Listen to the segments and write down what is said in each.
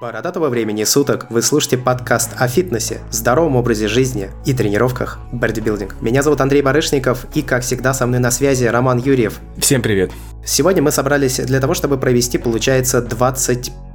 Бородатого времени суток вы слушаете подкаст о фитнесе, здоровом образе жизни и тренировках бодибилдинг. Меня зовут Андрей Барышников и, как всегда, со мной на связи Роман Юрьев. Всем привет. Сегодня мы собрались для того, чтобы провести, получается,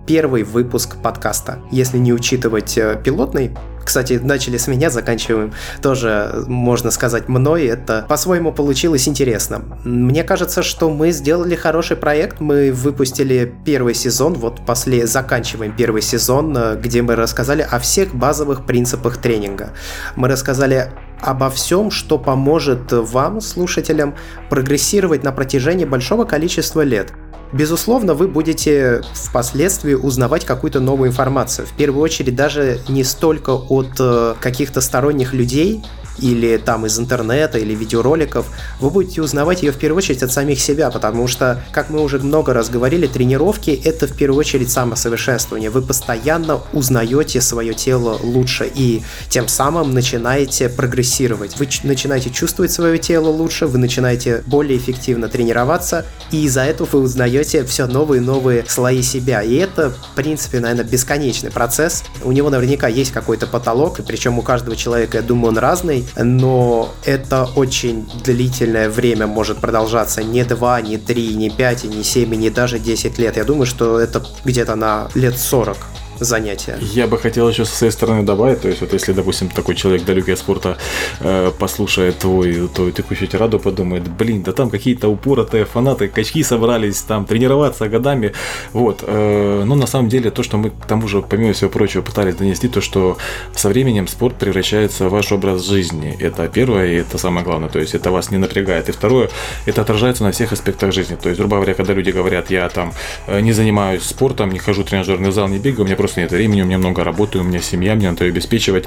21 выпуск подкаста. Если не учитывать э, пилотный, кстати, начали с меня, заканчиваем тоже, можно сказать, мной. Это по-своему получилось интересно. Мне кажется, что мы сделали хороший проект. Мы выпустили первый сезон, вот после заканчиваем первый сезон, э, где мы рассказали о всех базовых принципах тренинга. Мы рассказали обо всем, что поможет вам, слушателям, прогрессировать на протяжении большого количества лет. Безусловно, вы будете впоследствии узнавать какую-то новую информацию. В первую очередь даже не столько от э, каких-то сторонних людей, или там из интернета, или видеороликов, вы будете узнавать ее в первую очередь от самих себя, потому что, как мы уже много раз говорили, тренировки — это в первую очередь самосовершенствование. Вы постоянно узнаете свое тело лучше и тем самым начинаете прогрессировать. Вы начинаете чувствовать свое тело лучше, вы начинаете более эффективно тренироваться, и из-за этого вы узнаете все новые и новые слои себя. И это, в принципе, наверное, бесконечный процесс. У него наверняка есть какой-то потолок, и причем у каждого человека, я думаю, он разный, но это очень длительное время может продолжаться не 2, не 3, не 5, не 7, не даже 10 лет. Я думаю, что это где-то на лет 40 занятия. Я бы хотел еще со своей стороны добавить, то есть вот если, допустим, такой человек далекий от спорта э, послушает твой, твою текущую тираду, подумает, блин, да там какие-то упоротые фанаты, качки собрались там тренироваться годами, вот. Э, но на самом деле то, что мы к тому же, помимо всего прочего, пытались донести, то, что со временем спорт превращается в ваш образ жизни. Это первое, и это самое главное, то есть это вас не напрягает. И второе, это отражается на всех аспектах жизни. То есть, грубо говоря, когда люди говорят, я там э, не занимаюсь спортом, не хожу в тренажерный зал, не бегаю, у меня просто нет времени, у меня много работы, у меня семья, мне надо ее обеспечивать.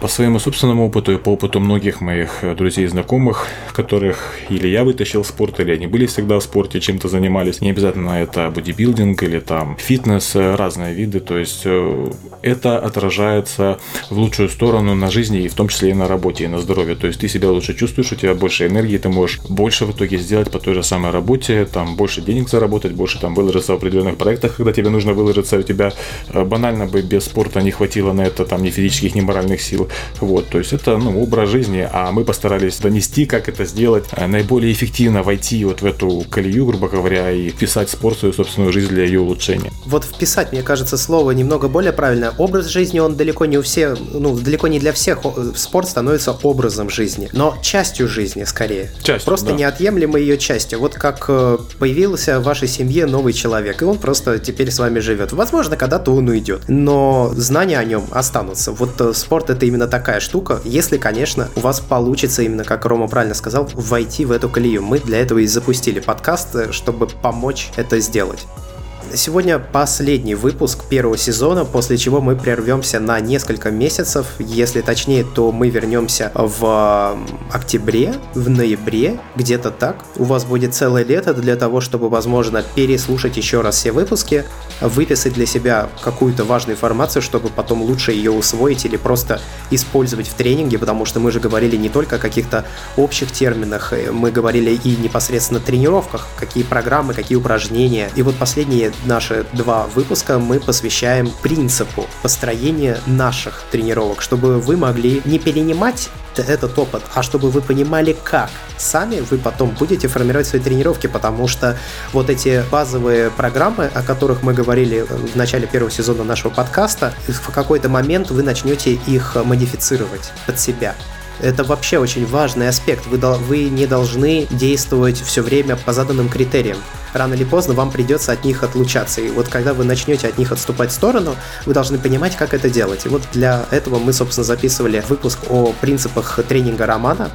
По своему собственному опыту и по опыту многих моих друзей и знакомых, которых или я вытащил в спорт, или они были всегда в спорте, чем-то занимались. Не обязательно это бодибилдинг или там фитнес, разные виды. То есть э, это отражается в лучшую сторону на жизни и в том числе и на работе, и на здоровье. То есть ты себя лучше чувствуешь, у тебя больше энергии, ты можешь больше в итоге сделать по той же самой работе, там больше денег заработать, больше там выложиться в определенных проектах, когда тебе нужно выложиться, у тебя э, банально бы без спорта не хватило на это там ни физических, ни моральных сил. Вот, то есть это ну, образ жизни, а мы постарались донести, как это сделать, э, наиболее эффективно войти вот в эту колею, грубо говоря, и вписать спорт в свою собственную жизнь для ее улучшения. Вот вписать, мне кажется, слово немного более правильное. Образ жизни, он далеко не у всех, ну, далеко не для всех спорт становится образом жизни, но частью жизни скорее. Частью, Просто да. неотъемлемой ее частью. Вот как э, появился в вашей семье новый человек, и он просто теперь с вами живет. Возможно, когда-то он уйдет, но знания о нем останутся. Вот э, спорт это именно такая штука, если, конечно, у вас получится, именно как Рома правильно сказал, войти в эту колею. Мы для этого и запустили подкаст, чтобы помочь это сделать. Сегодня последний выпуск первого сезона, после чего мы прервемся на несколько месяцев. Если точнее, то мы вернемся в октябре, в ноябре, где-то так. У вас будет целое лето для того, чтобы, возможно, переслушать еще раз все выпуски, выписать для себя какую-то важную информацию, чтобы потом лучше ее усвоить или просто использовать в тренинге, потому что мы же говорили не только о каких-то общих терминах, мы говорили и непосредственно тренировках, какие программы, какие упражнения. И вот последние наши два выпуска мы посвящаем принципу построения наших тренировок, чтобы вы могли не перенимать этот опыт, а чтобы вы понимали, как сами вы потом будете формировать свои тренировки, потому что вот эти базовые программы, о которых мы говорили в начале первого сезона нашего подкаста, в какой-то момент вы начнете их модифицировать под себя. Это вообще очень важный аспект. Вы, вы не должны действовать все время по заданным критериям. Рано или поздно вам придется от них отлучаться. И вот когда вы начнете от них отступать в сторону, вы должны понимать, как это делать. И вот для этого мы, собственно, записывали выпуск о принципах тренинга романа.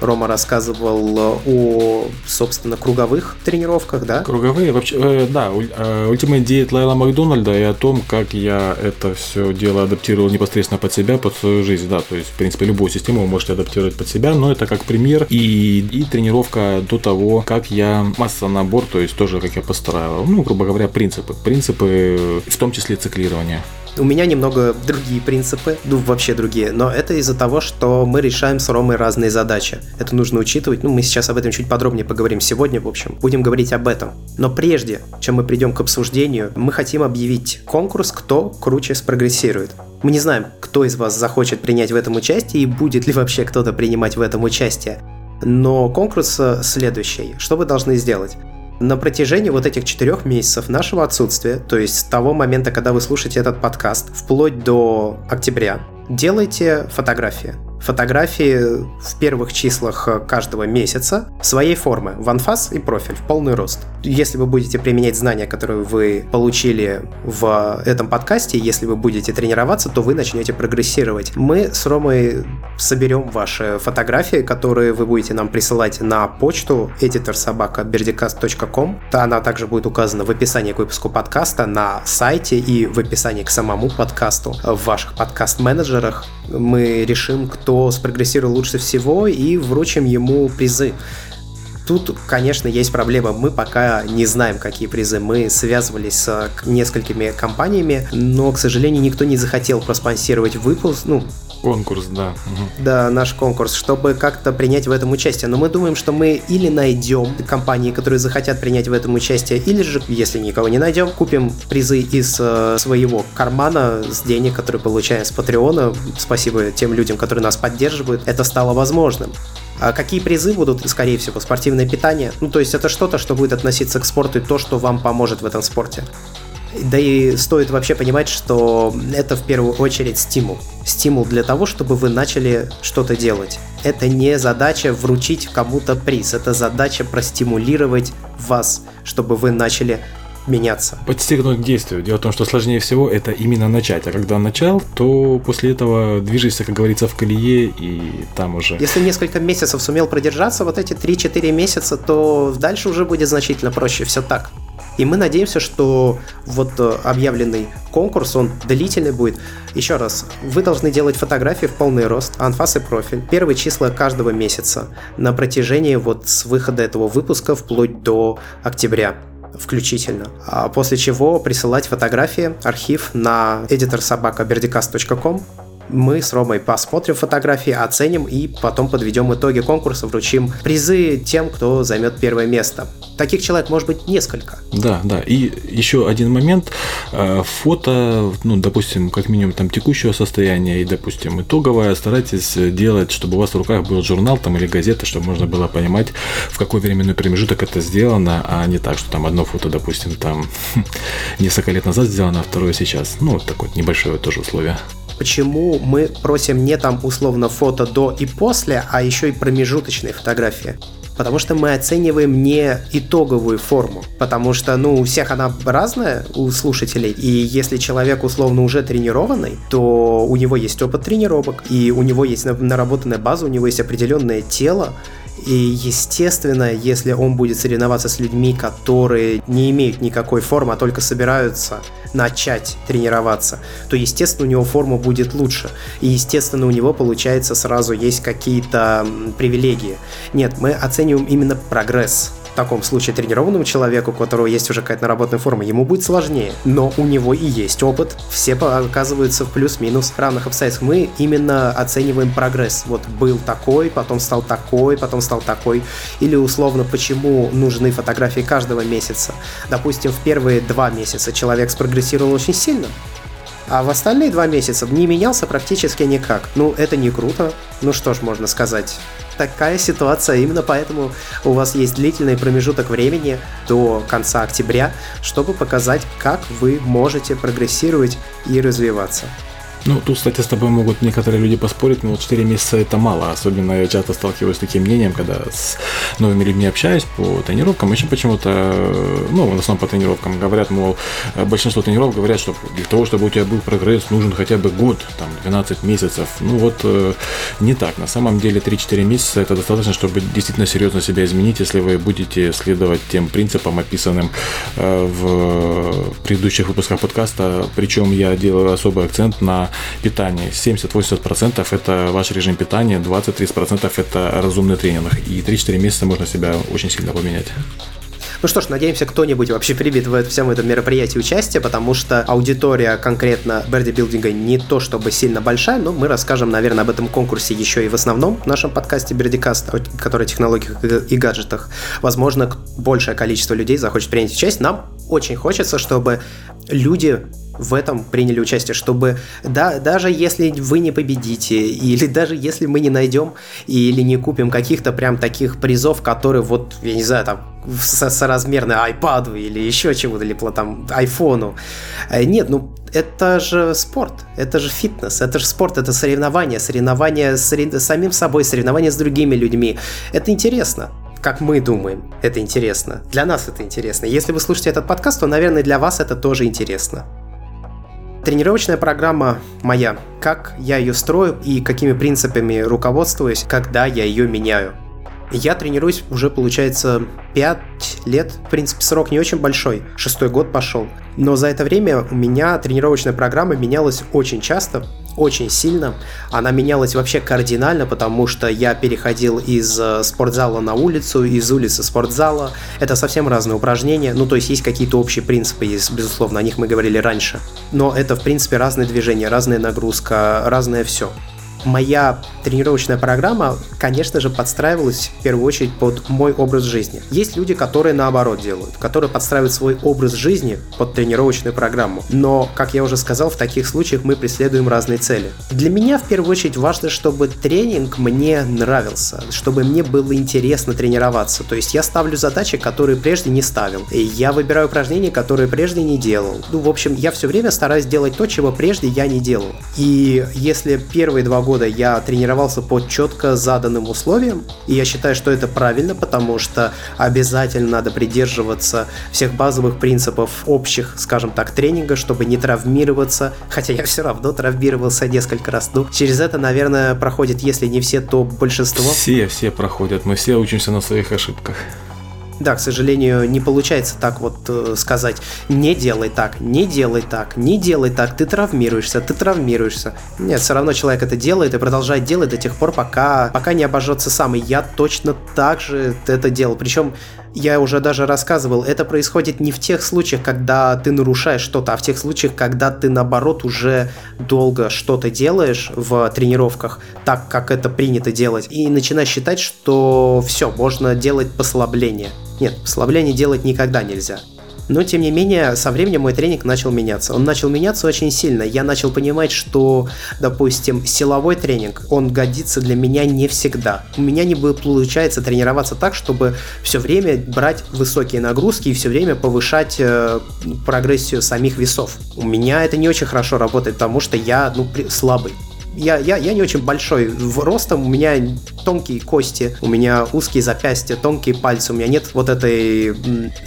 Рома рассказывал о, собственно, круговых тренировках, да? Круговые, вообще, э, да, э, Ultimate Diet Лайла Макдональда и о том, как я это все дело адаптировал непосредственно под себя, под свою жизнь, да, то есть, в принципе, любую систему вы можете адаптировать под себя, но это как пример и, и тренировка до того, как я масса набор, то есть тоже как я построил, ну, грубо говоря, принципы, принципы в том числе циклирования. У меня немного другие принципы, ну вообще другие, но это из-за того, что мы решаем с Ромой разные задачи. Это нужно учитывать, ну мы сейчас об этом чуть подробнее поговорим сегодня, в общем, будем говорить об этом. Но прежде, чем мы придем к обсуждению, мы хотим объявить конкурс «Кто круче спрогрессирует». Мы не знаем, кто из вас захочет принять в этом участие и будет ли вообще кто-то принимать в этом участие. Но конкурс э, следующий. Что вы должны сделать? На протяжении вот этих четырех месяцев нашего отсутствия, то есть с того момента, когда вы слушаете этот подкаст, вплоть до октября, делайте фотографии фотографии в первых числах каждого месяца своей формы, в анфас и профиль, в полный рост. Если вы будете применять знания, которые вы получили в этом подкасте, если вы будете тренироваться, то вы начнете прогрессировать. Мы с Ромой соберем ваши фотографии, которые вы будете нам присылать на почту editorsobaka.berdicast.com. Она также будет указана в описании к выпуску подкаста, на сайте и в описании к самому подкасту в ваших подкаст-менеджерах. Мы решим, кто кто спрогрессировал лучше всего, и вручим ему призы. Тут, конечно, есть проблема. Мы пока не знаем, какие призы. Мы связывались с несколькими компаниями, но, к сожалению, никто не захотел проспонсировать выпуск, ну, Конкурс, да. Да, наш конкурс, чтобы как-то принять в этом участие. Но мы думаем, что мы или найдем компании, которые захотят принять в этом участие, или же, если никого не найдем, купим призы из э, своего кармана с денег, которые получаем с Патреона. Спасибо тем людям, которые нас поддерживают. Это стало возможным. А какие призы будут? Скорее всего, спортивное питание. Ну, то есть это что-то, что будет относиться к спорту и то, что вам поможет в этом спорте. Да и стоит вообще понимать, что это в первую очередь стимул. Стимул для того, чтобы вы начали что-то делать. Это не задача вручить кому-то приз, это задача простимулировать вас, чтобы вы начали меняться. Подстегнуть к действию. Дело в том, что сложнее всего это именно начать. А когда начал, то после этого движешься, как говорится, в колее и там уже... Если несколько месяцев сумел продержаться, вот эти 3-4 месяца, то дальше уже будет значительно проще. Все так. И мы надеемся, что вот э, объявленный конкурс, он длительный будет. Еще раз, вы должны делать фотографии в полный рост, анфас и профиль, первые числа каждого месяца на протяжении вот с выхода этого выпуска вплоть до октября включительно. А после чего присылать фотографии, архив на editorsobakaberdicast.com мы с Ромой посмотрим фотографии, оценим и потом подведем итоги конкурса, вручим призы тем, кто займет первое место. Таких человек может быть несколько. Да, да. И еще один момент. Э, фото, ну, допустим, как минимум там текущего состояния и, допустим, итоговое, старайтесь делать, чтобы у вас в руках был журнал там или газета, чтобы можно было понимать, в какой временной промежуток это сделано, а не так, что там одно фото, допустим, там несколько лет назад сделано, а второе сейчас. Ну, вот такое небольшое тоже условие почему мы просим не там условно фото до и после, а еще и промежуточные фотографии. Потому что мы оцениваем не итоговую форму. Потому что, ну, у всех она разная, у слушателей. И если человек условно уже тренированный, то у него есть опыт тренировок, и у него есть наработанная база, у него есть определенное тело, и, естественно, если он будет соревноваться с людьми, которые не имеют никакой формы, а только собираются начать тренироваться, то, естественно, у него форма будет лучше. И, естественно, у него, получается, сразу есть какие-то привилегии. Нет, мы оцениваем именно прогресс таком случае тренированному человеку, у которого есть уже какая-то наработанная форма, ему будет сложнее. Но у него и есть опыт. Все оказываются в плюс-минус равных обстоятельствах. Мы именно оцениваем прогресс. Вот был такой, потом стал такой, потом стал такой. Или условно, почему нужны фотографии каждого месяца. Допустим, в первые два месяца человек спрогрессировал очень сильно, а в остальные два месяца не менялся практически никак. Ну, это не круто. Ну что ж можно сказать такая ситуация. Именно поэтому у вас есть длительный промежуток времени до конца октября, чтобы показать, как вы можете прогрессировать и развиваться. Ну, тут, кстати, с тобой могут некоторые люди поспорить, но 4 месяца это мало. Особенно я часто сталкиваюсь с таким мнением, когда с новыми людьми общаюсь по тренировкам. Еще почему-то, ну, в основном по тренировкам говорят, мол, большинство тренировок говорят, что для того, чтобы у тебя был прогресс, нужен хотя бы год, там, 12 месяцев. Ну, вот э, не так. На самом деле 3-4 месяца это достаточно, чтобы действительно серьезно себя изменить, если вы будете следовать тем принципам, описанным э, в предыдущих выпусках подкаста. Причем я делаю особый акцент на питание. 70-80% это ваш режим питания, 20-30% это разумный тренинг. И 3-4 месяца можно себя очень сильно поменять. Ну что ж, надеемся, кто-нибудь вообще примет в всем этом мероприятии участие, потому что аудитория конкретно Берди Билдинга не то чтобы сильно большая, но мы расскажем, наверное, об этом конкурсе еще и в основном в нашем подкасте Бердикаст, который о технологиях и гаджетах. Возможно, большее количество людей захочет принять участие. Нам очень хочется, чтобы люди в этом приняли участие, чтобы да, даже если вы не победите, или даже если мы не найдем или не купим каких-то прям таких призов, которые вот, я не знаю, там со соразмерны iPad или еще чего-то, или там айфону. Э, нет, ну это же спорт, это же фитнес, это же спорт, это соревнование, соревнование с самим собой, соревнование с другими людьми. Это интересно как мы думаем, это интересно. Для нас это интересно. Если вы слушаете этот подкаст, то, наверное, для вас это тоже интересно. Тренировочная программа моя. Как я ее строю и какими принципами руководствуюсь, когда я ее меняю. Я тренируюсь уже, получается, 5 лет. В принципе, срок не очень большой. Шестой год пошел. Но за это время у меня тренировочная программа менялась очень часто, очень сильно. Она менялась вообще кардинально, потому что я переходил из э, спортзала на улицу, из улицы спортзала. Это совсем разные упражнения. Ну, то есть есть какие-то общие принципы, есть, безусловно, о них мы говорили раньше. Но это, в принципе, разные движения, разная нагрузка, разное все моя тренировочная программа, конечно же, подстраивалась в первую очередь под мой образ жизни. Есть люди, которые наоборот делают, которые подстраивают свой образ жизни под тренировочную программу. Но, как я уже сказал, в таких случаях мы преследуем разные цели. Для меня в первую очередь важно, чтобы тренинг мне нравился, чтобы мне было интересно тренироваться. То есть я ставлю задачи, которые прежде не ставил. И я выбираю упражнения, которые прежде не делал. Ну, в общем, я все время стараюсь делать то, чего прежде я не делал. И если первые два года я тренировался по четко заданным условиям, и я считаю, что это правильно, потому что обязательно надо придерживаться всех базовых принципов общих, скажем так, тренинга, чтобы не травмироваться, хотя я все равно травмировался несколько раз. Ну, через это, наверное, проходит, если не все, то большинство. Все, все проходят, мы все учимся на своих ошибках. Да, к сожалению, не получается так вот э, сказать, не делай так, не делай так, не делай так, ты травмируешься, ты травмируешься. Нет, все равно человек это делает и продолжает делать до тех пор, пока, пока не обожжется сам. И я точно так же это делал. Причем я уже даже рассказывал, это происходит не в тех случаях, когда ты нарушаешь что-то, а в тех случаях, когда ты наоборот уже долго что-то делаешь в тренировках, так как это принято делать, и начинаешь считать, что все, можно делать послабление. Нет, послабление делать никогда нельзя. Но, тем не менее, со временем мой тренинг начал меняться. Он начал меняться очень сильно. Я начал понимать, что, допустим, силовой тренинг, он годится для меня не всегда. У меня не получается тренироваться так, чтобы все время брать высокие нагрузки и все время повышать э, прогрессию самих весов. У меня это не очень хорошо работает, потому что я ну, слабый я, я, я не очень большой в ростом, у меня тонкие кости, у меня узкие запястья, тонкие пальцы, у меня нет вот этой...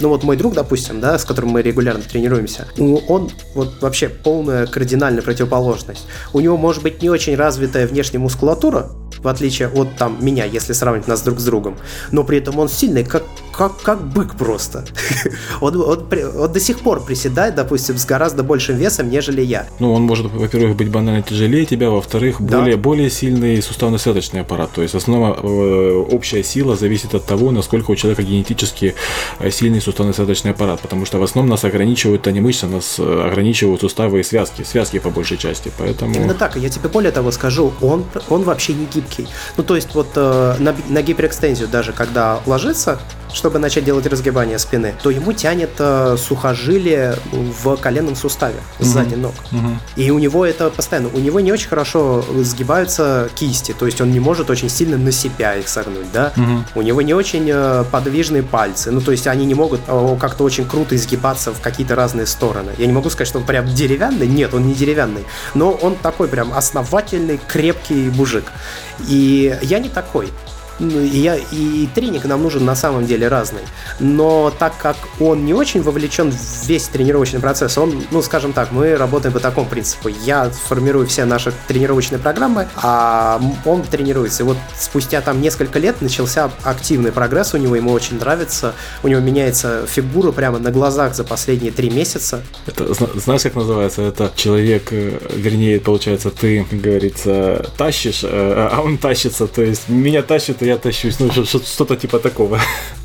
Ну вот мой друг, допустим, да, с которым мы регулярно тренируемся, он вот вообще полная кардинальная противоположность. У него может быть не очень развитая внешняя мускулатура, в отличие от там меня, если сравнивать нас друг с другом. Но при этом он сильный, как, как, как бык просто. он, он, он до сих пор приседает, допустим, с гораздо большим весом, нежели я. Ну, он может, во-первых, быть банально тяжелее тебя, во-вторых, да. более, более сильный суставно-связочный аппарат. То есть основная э, общая сила зависит от того, насколько у человека генетически э, сильный суставно-связочный аппарат. Потому что в основном нас ограничивают а не мышцы, нас э, ограничивают суставы и связки. Связки по большей части. Поэтому... Именно так. Я тебе более того скажу, он, он вообще не гибкий гибкий. Ну, то есть вот э, на, на гиперэкстензию даже, когда ложится, чтобы начать делать разгибание спины, то ему тянет э, сухожилие в коленном суставе сзади ног. Угу. И у него это постоянно. У него не очень хорошо сгибаются кисти, то есть он не может очень сильно на себя их согнуть, да. Угу. У него не очень э, подвижные пальцы, ну то есть они не могут э, как-то очень круто изгибаться в какие-то разные стороны. Я не могу сказать, что он прям деревянный, нет, он не деревянный, но он такой прям основательный, крепкий мужик. И я не такой. Ну, и, я, и тренинг нам нужен на самом деле разный. Но так как он не очень вовлечен в весь тренировочный процесс, он, ну, скажем так, мы работаем по такому принципу. Я формирую все наши тренировочные программы, а он тренируется. И вот спустя там несколько лет начался активный прогресс у него, ему очень нравится. У него меняется фигура прямо на глазах за последние три месяца. Это, знаешь, как называется? Это человек, э, вернее, получается, ты, говорится, тащишь, э, а он тащится. То есть меня тащит, и я тащусь, ну что-то типа такого.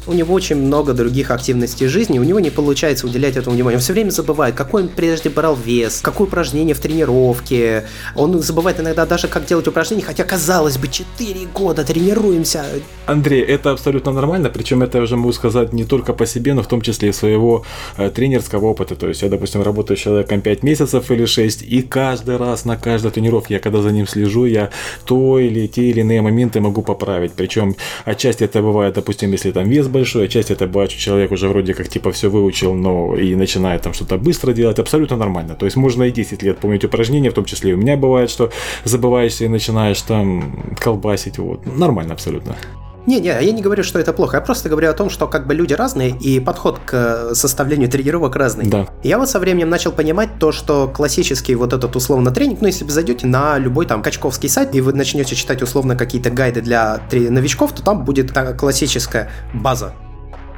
у него очень много других активностей жизни, у него не получается уделять этому внимание. Он все время забывает, какой он прежде брал вес, какое упражнение в тренировке. Он забывает иногда даже, как делать упражнения, хотя, казалось бы, 4 года тренируемся. Андрей, это абсолютно нормально, причем это я уже могу сказать не только по себе, но в том числе и своего э, тренерского опыта. То есть я, допустим, работаю с человеком 5 месяцев или 6, и каждый раз на каждой тренировке, я когда за ним слежу, я то или те или иные моменты могу поправить. Причем отчасти это бывает, допустим, если там вес большой, отчасти это бывает, что человек уже вроде как типа все выучил, но и начинает там что-то быстро делать, абсолютно нормально. То есть можно и 10 лет помнить упражнения, в том числе и у меня бывает, что забываешься и начинаешь там колбасить, вот. Нормально абсолютно. Не-не, я не говорю, что это плохо. Я просто говорю о том, что как бы люди разные, и подход к составлению тренировок разный. Да. Я вот со временем начал понимать то, что классический вот этот условно тренинг, ну если вы зайдете на любой там качковский сайт, и вы начнете читать условно какие-то гайды для новичков, то там будет та классическая база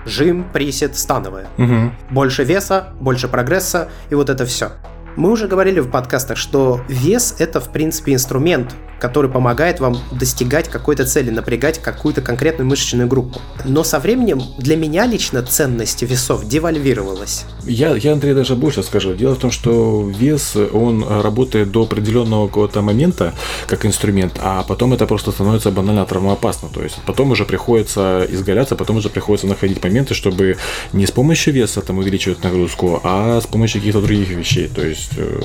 жим, присед, становая. Угу. Больше веса, больше прогресса, и вот это все. Мы уже говорили в подкастах, что вес это в принципе инструмент, который помогает вам достигать какой-то цели, напрягать какую-то конкретную мышечную группу. Но со временем для меня лично ценность весов девальвировалась. Я, я Андрей, даже больше скажу. Дело в том, что вес, он работает до определенного какого-то момента как инструмент, а потом это просто становится банально травмоопасно. То есть потом уже приходится изгаляться, потом уже приходится находить моменты, чтобы не с помощью веса там увеличивать нагрузку, а с помощью каких-то других вещей. То есть э,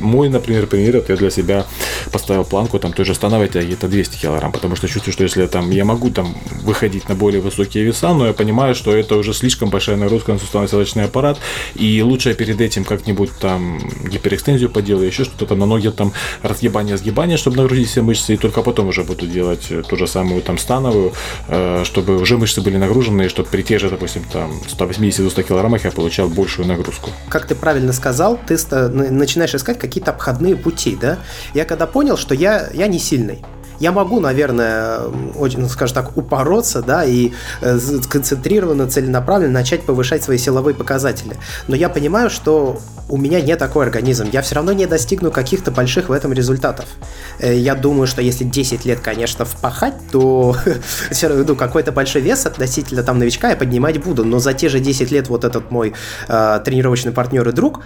мой, например, пример, я для себя поставил планку там той же становой тяги это 200 килограмм, потому что чувствую, что если там я могу там выходить на более высокие веса, но я понимаю, что это уже слишком большая нагрузка на суставно-селочный аппарат, и лучше я перед этим как-нибудь там гиперэкстензию поделаю, еще что-то там на ноги там разгибание, сгибание, чтобы нагрузить все мышцы, и только потом уже буду делать ту же самую там становую, э, чтобы уже мышцы были нагружены, и чтобы при тех же, допустим, там 180-100 килограммах я получал большую нагрузку. Как ты правильно сказал, ты начинаешь искать какие-то обходные пути, да? Я когда понял, что я, я не сильный, я могу, наверное, очень, ну, скажем так, упороться, да, и э, сконцентрированно, целенаправленно начать повышать свои силовые показатели. Но я понимаю, что у меня не такой организм. Я все равно не достигну каких-то больших в этом результатов. Э, я думаю, что если 10 лет, конечно, впахать, то ну, какой-то большой вес относительно там новичка я поднимать буду. Но за те же 10 лет вот этот мой э, тренировочный партнер и друг,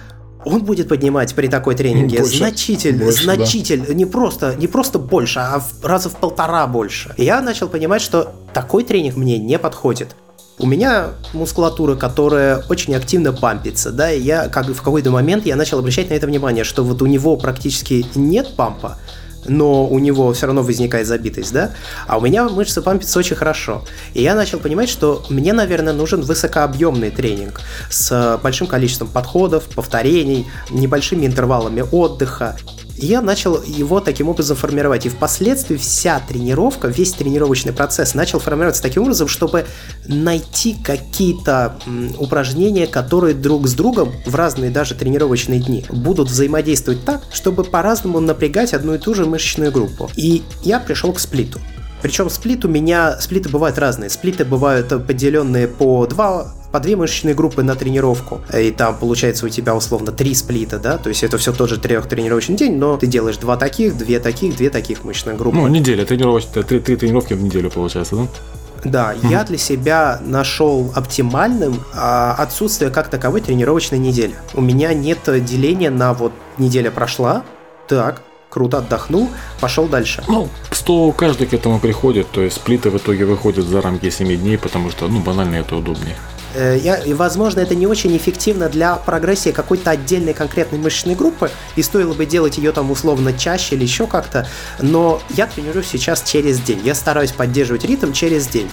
он будет поднимать при такой тренинге больше, значительно, больше, значительно, да. не просто, не просто больше, а в, раза в полтора больше. И я начал понимать, что такой тренинг мне не подходит. У меня мускулатура, которая очень активно пампится, да, и я как в какой-то момент я начал обращать на это внимание, что вот у него практически нет пампа, но у него все равно возникает забитость, да? А у меня мышцы пампятся очень хорошо. И я начал понимать, что мне, наверное, нужен высокообъемный тренинг с большим количеством подходов, повторений, небольшими интервалами отдыха. И я начал его таким образом формировать. И впоследствии вся тренировка, весь тренировочный процесс начал формироваться таким образом, чтобы найти какие-то упражнения, которые друг с другом в разные даже тренировочные дни будут взаимодействовать так, чтобы по-разному напрягать одну и ту же мышечную группу. И я пришел к сплиту. Причем сплит у меня, сплиты бывают разные. Сплиты бывают поделенные по два по две мышечные группы на тренировку, и там получается у тебя условно три сплита, да, то есть это все тот же трехтренировочный день, но ты делаешь два таких, две таких, две таких мышечных группы. Ну, неделя, тренировочная, три, три тренировки в неделю получается, да? Да, mm-hmm. я для себя нашел оптимальным а, отсутствие как таковой тренировочной недели. У меня нет деления на вот неделя прошла, так, круто отдохнул, пошел дальше. Ну, что каждый к этому приходит, то есть сплиты в итоге выходят за рамки 7 дней, потому что, ну, банально это удобнее. Э, я, и, возможно, это не очень эффективно для прогрессии какой-то отдельной конкретной мышечной группы, и стоило бы делать ее там условно чаще или еще как-то, но я тренируюсь сейчас через день. Я стараюсь поддерживать ритм через день.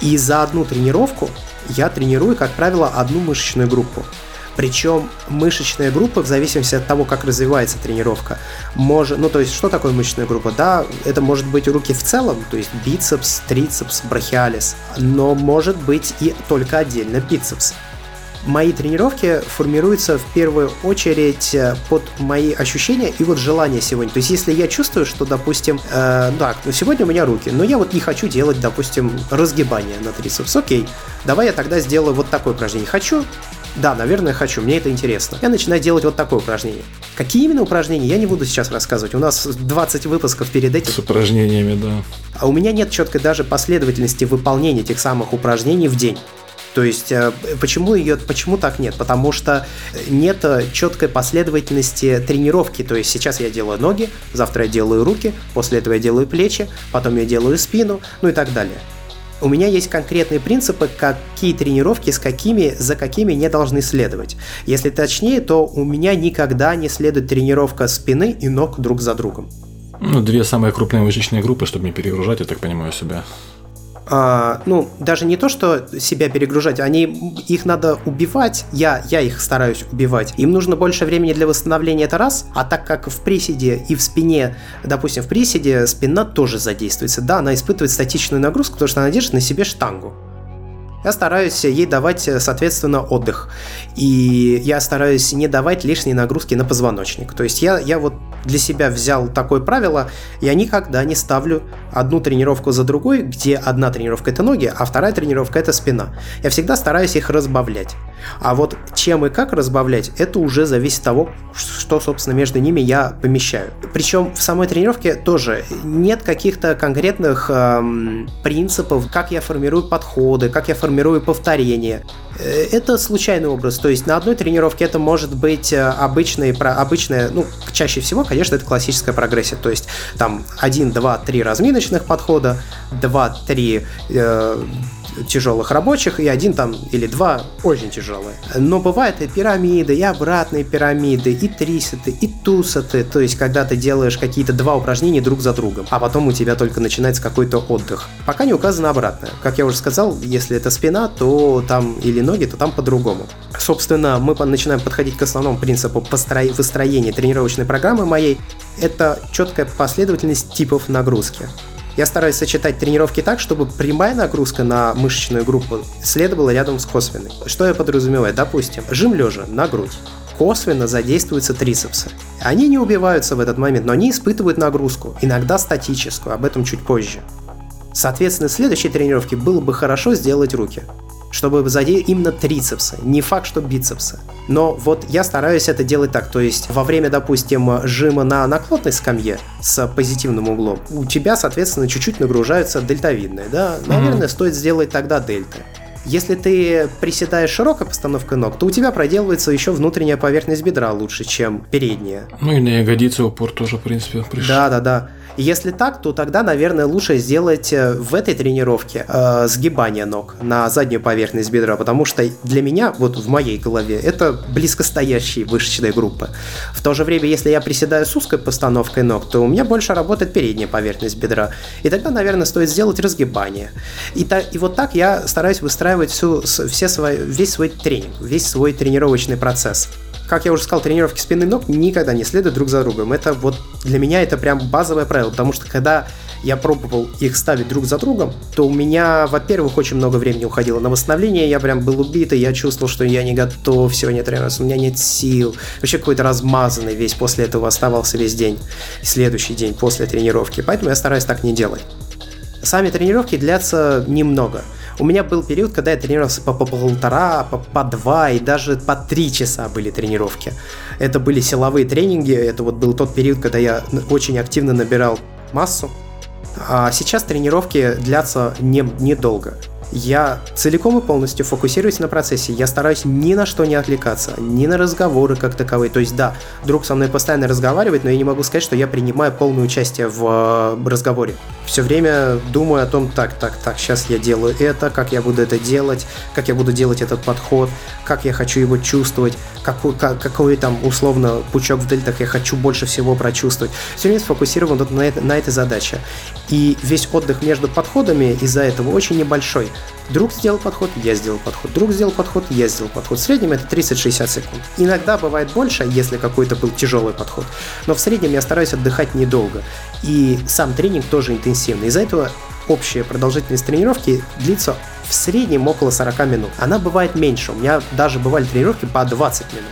И за одну тренировку я тренирую, как правило, одну мышечную группу. Причем мышечная группа, в зависимости от того, как развивается тренировка, может, ну то есть что такое мышечная группа? Да, это может быть руки в целом, то есть бицепс, трицепс, брахиалис, но может быть и только отдельно бицепс мои тренировки формируются в первую очередь э, под мои ощущения и вот желания сегодня. То есть, если я чувствую, что, допустим, э, так, ну сегодня у меня руки, но я вот не хочу делать, допустим, разгибание на трицепс, окей, давай я тогда сделаю вот такое упражнение. Хочу, Да, наверное, хочу, мне это интересно. Я начинаю делать вот такое упражнение. Какие именно упражнения, я не буду сейчас рассказывать. У нас 20 выпусков перед этим. С упражнениями, да. А у меня нет четкой даже последовательности выполнения этих самых упражнений в день. То есть, э, почему ее, почему так нет? Потому что нет четкой последовательности тренировки. То есть, сейчас я делаю ноги, завтра я делаю руки, после этого я делаю плечи, потом я делаю спину, ну и так далее. У меня есть конкретные принципы, какие тренировки с какими, за какими не должны следовать. Если точнее, то у меня никогда не следует тренировка спины и ног друг за другом. Ну, две самые крупные мышечные группы, чтобы не перегружать, я так понимаю, себя а, ну, даже не то, что себя перегружать, они, их надо убивать, я, я их стараюсь убивать. Им нужно больше времени для восстановления, это раз, а так как в приседе и в спине, допустим, в приседе спина тоже задействуется, да, она испытывает статичную нагрузку, потому что она держит на себе штангу я стараюсь ей давать, э, соответственно, отдых. И я стараюсь не давать лишние нагрузки на позвоночник. То есть я, я вот для себя взял такое правило, я никогда не ставлю одну тренировку за другой, где одна тренировка это ноги, а вторая тренировка это спина. Я всегда стараюсь их разбавлять. А вот чем и как разбавлять, это уже зависит от того, что, собственно, между ними я помещаю. Причем в самой тренировке тоже нет каких-то конкретных эм, принципов, как я формирую подходы, как я формирую повторения. Э, это случайный образ, то есть на одной тренировке это может быть э, обычный, обычная, ну, чаще всего, конечно, это классическая прогрессия, то есть там 1, 2, 3 разминочных подхода, 2, 3 э, тяжелых рабочих и один там или два очень тяжелые. Но бывают и пирамиды, и обратные пирамиды, и трисеты, и тусеты, то есть когда ты делаешь какие-то два упражнения друг за другом, а потом у тебя только начинается какой-то отдых. Пока не указано обратное. Как я уже сказал, если это спина, то там или ноги, то там по-другому. Собственно, мы начинаем подходить к основному принципу выстроения тренировочной программы моей. Это четкая последовательность типов нагрузки. Я стараюсь сочетать тренировки так, чтобы прямая нагрузка на мышечную группу следовала рядом с косвенной. Что я подразумеваю? Допустим, жим лежа на грудь косвенно задействуются трицепсы. Они не убиваются в этот момент, но они испытывают нагрузку, иногда статическую, об этом чуть позже. Соответственно, в следующей тренировке было бы хорошо сделать руки чтобы задеть именно трицепсы, не факт, что бицепсы. Но вот я стараюсь это делать так, то есть во время, допустим, жима на наклонной скамье с позитивным углом, у тебя, соответственно, чуть-чуть нагружаются дельтовидные, да, наверное, mm-hmm. стоит сделать тогда дельты. Если ты приседаешь широкой постановкой ног, то у тебя проделывается еще внутренняя поверхность бедра лучше, чем передняя. Ну и на ягодицы упор тоже, в принципе, пришел. Да, да, да. Если так, то тогда, наверное, лучше сделать э, в этой тренировке э, сгибание ног на заднюю поверхность бедра, потому что для меня, вот в моей голове, это близкостоящие мышечные группы. В то же время, если я приседаю с узкой постановкой ног, то у меня больше работает передняя поверхность бедра. И тогда, наверное, стоит сделать разгибание. И, та, и вот так я стараюсь выстраивать всю, все свои, весь свой тренинг, весь свой тренировочный процесс как я уже сказал, тренировки спины ног никогда не следуют друг за другом. Это вот для меня это прям базовое правило, потому что когда я пробовал их ставить друг за другом, то у меня, во-первых, очень много времени уходило на восстановление, я прям был убит, и я чувствовал, что я не готов сегодня тренироваться, у меня нет сил. Вообще какой-то размазанный весь после этого оставался весь день, следующий день после тренировки, поэтому я стараюсь так не делать. Сами тренировки длятся немного – у меня был период, когда я тренировался по, по полтора, по, по два и даже по три часа были тренировки. Это были силовые тренинги, это вот был тот период, когда я очень активно набирал массу. А сейчас тренировки длятся не, недолго я целиком и полностью фокусируюсь на процессе, я стараюсь ни на что не отвлекаться, ни на разговоры как таковые. То есть, да, друг со мной постоянно разговаривает, но я не могу сказать, что я принимаю полное участие в э, разговоре. Все время думаю о том, так, так, так, сейчас я делаю это, как я буду это делать, как я буду делать этот подход, как я хочу его чувствовать, какой, как, какой там условно пучок в дельтах я хочу больше всего прочувствовать. Все время сфокусирован на, это, на этой задаче. И весь отдых между подходами из-за этого очень небольшой. Друг сделал подход, я сделал подход. Друг сделал подход, я сделал подход. В среднем это 30-60 секунд. Иногда бывает больше, если какой-то был тяжелый подход. Но в среднем я стараюсь отдыхать недолго. И сам тренинг тоже интенсивный. Из-за этого общая продолжительность тренировки длится в среднем около 40 минут. Она бывает меньше. У меня даже бывали тренировки по 20 минут.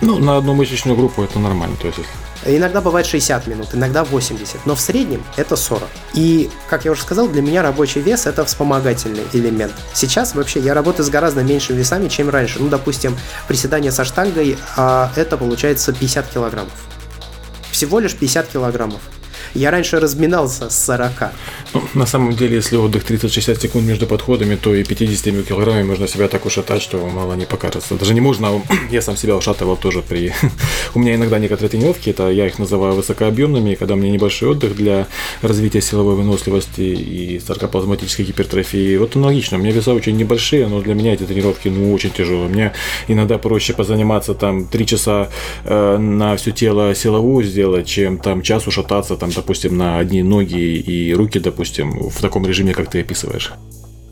Ну, на одну мышечную группу это нормально. То есть, Иногда бывает 60 минут, иногда 80, но в среднем это 40. И, как я уже сказал, для меня рабочий вес это вспомогательный элемент. Сейчас вообще я работаю с гораздо меньшими весами, чем раньше. Ну, допустим, приседание со штангой, а это получается 50 килограммов. Всего лишь 50 килограммов. Я раньше разминался с 40. На самом деле, если отдых 30-60 секунд между подходами, то и 50 килограммами можно себя так ушатать, что мало не покажется. Даже не можно, а я сам себя ушатывал тоже при... У меня иногда некоторые тренировки, это я их называю высокообъемными, когда у меня небольшой отдых для развития силовой выносливости и саркоплазматической гипертрофии. Вот аналогично, у меня веса очень небольшие, но для меня эти тренировки ну очень тяжелые. Мне иногда проще позаниматься там 3 часа э, на все тело силовую сделать, чем там час ушататься там допустим, на одни ноги и руки, допустим, в таком режиме, как ты описываешь?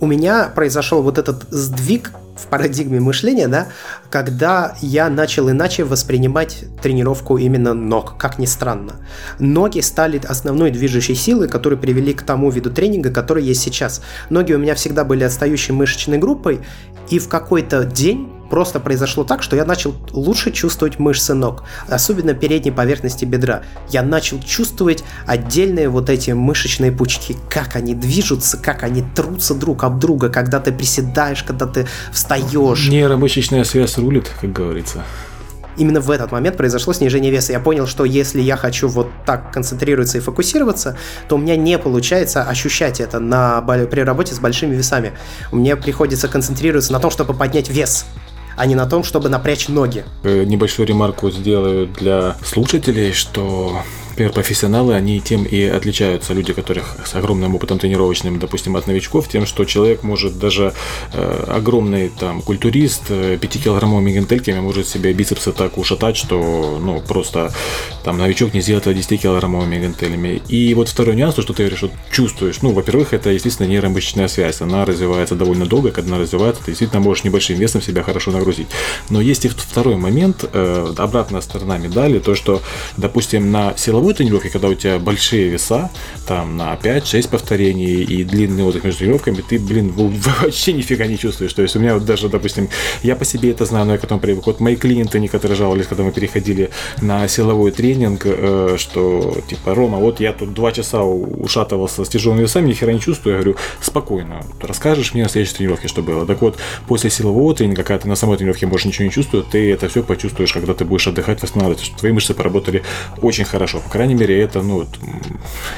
У меня произошел вот этот сдвиг в парадигме мышления, да, когда я начал иначе воспринимать тренировку именно ног, как ни странно. Ноги стали основной движущей силой, которые привели к тому виду тренинга, который есть сейчас. Ноги у меня всегда были отстающей мышечной группой, и в какой-то день просто произошло так, что я начал лучше чувствовать мышцы ног, особенно передней поверхности бедра. Я начал чувствовать отдельные вот эти мышечные пучки, как они движутся, как они трутся друг об друга, когда ты приседаешь, когда ты встаешь. Нейромышечная связь рулит, как говорится именно в этот момент произошло снижение веса. Я понял, что если я хочу вот так концентрироваться и фокусироваться, то у меня не получается ощущать это на, при работе с большими весами. Мне приходится концентрироваться на том, чтобы поднять вес а не на том, чтобы напрячь ноги. Э, небольшую ремарку сделаю для слушателей, что например, профессионалы, они тем и отличаются, люди, которых с огромным опытом тренировочным, допустим, от новичков, тем, что человек может даже э, огромный там культурист э, 5-килограммовыми гантельками может себе бицепсы так ушатать, что ну просто там новичок не сделает 10-килограммовыми гантелями. И вот второй нюанс, то, что ты вот чувствуешь, ну, во-первых, это, естественно, нейромышечная связь, она развивается довольно долго, когда она развивается, ты действительно можешь небольшим весом себя хорошо нагрузить. Но есть и второй момент, э, обратная сторона медали, то, что, допустим, на силовой силовой тренировки, когда у тебя большие веса, там на 5-6 повторений и длинный отдых между тренировками, ты, блин, вообще нифига не чувствуешь. То есть у меня вот даже, допустим, я по себе это знаю, но я к этому привык. Вот мои клиенты некоторые жаловались, когда мы переходили на силовой тренинг, э, что типа, Рома, вот я тут два часа ушатывался с тяжелыми весами, ни хера не чувствую. Я говорю, спокойно, расскажешь мне на следующей тренировке, что было. Так вот, после силового тренинга, когда ты на самой тренировке можешь ничего не чувствовать, ты это все почувствуешь, когда ты будешь отдыхать, восстанавливать, что твои мышцы поработали очень хорошо. По крайней мере, это, ну,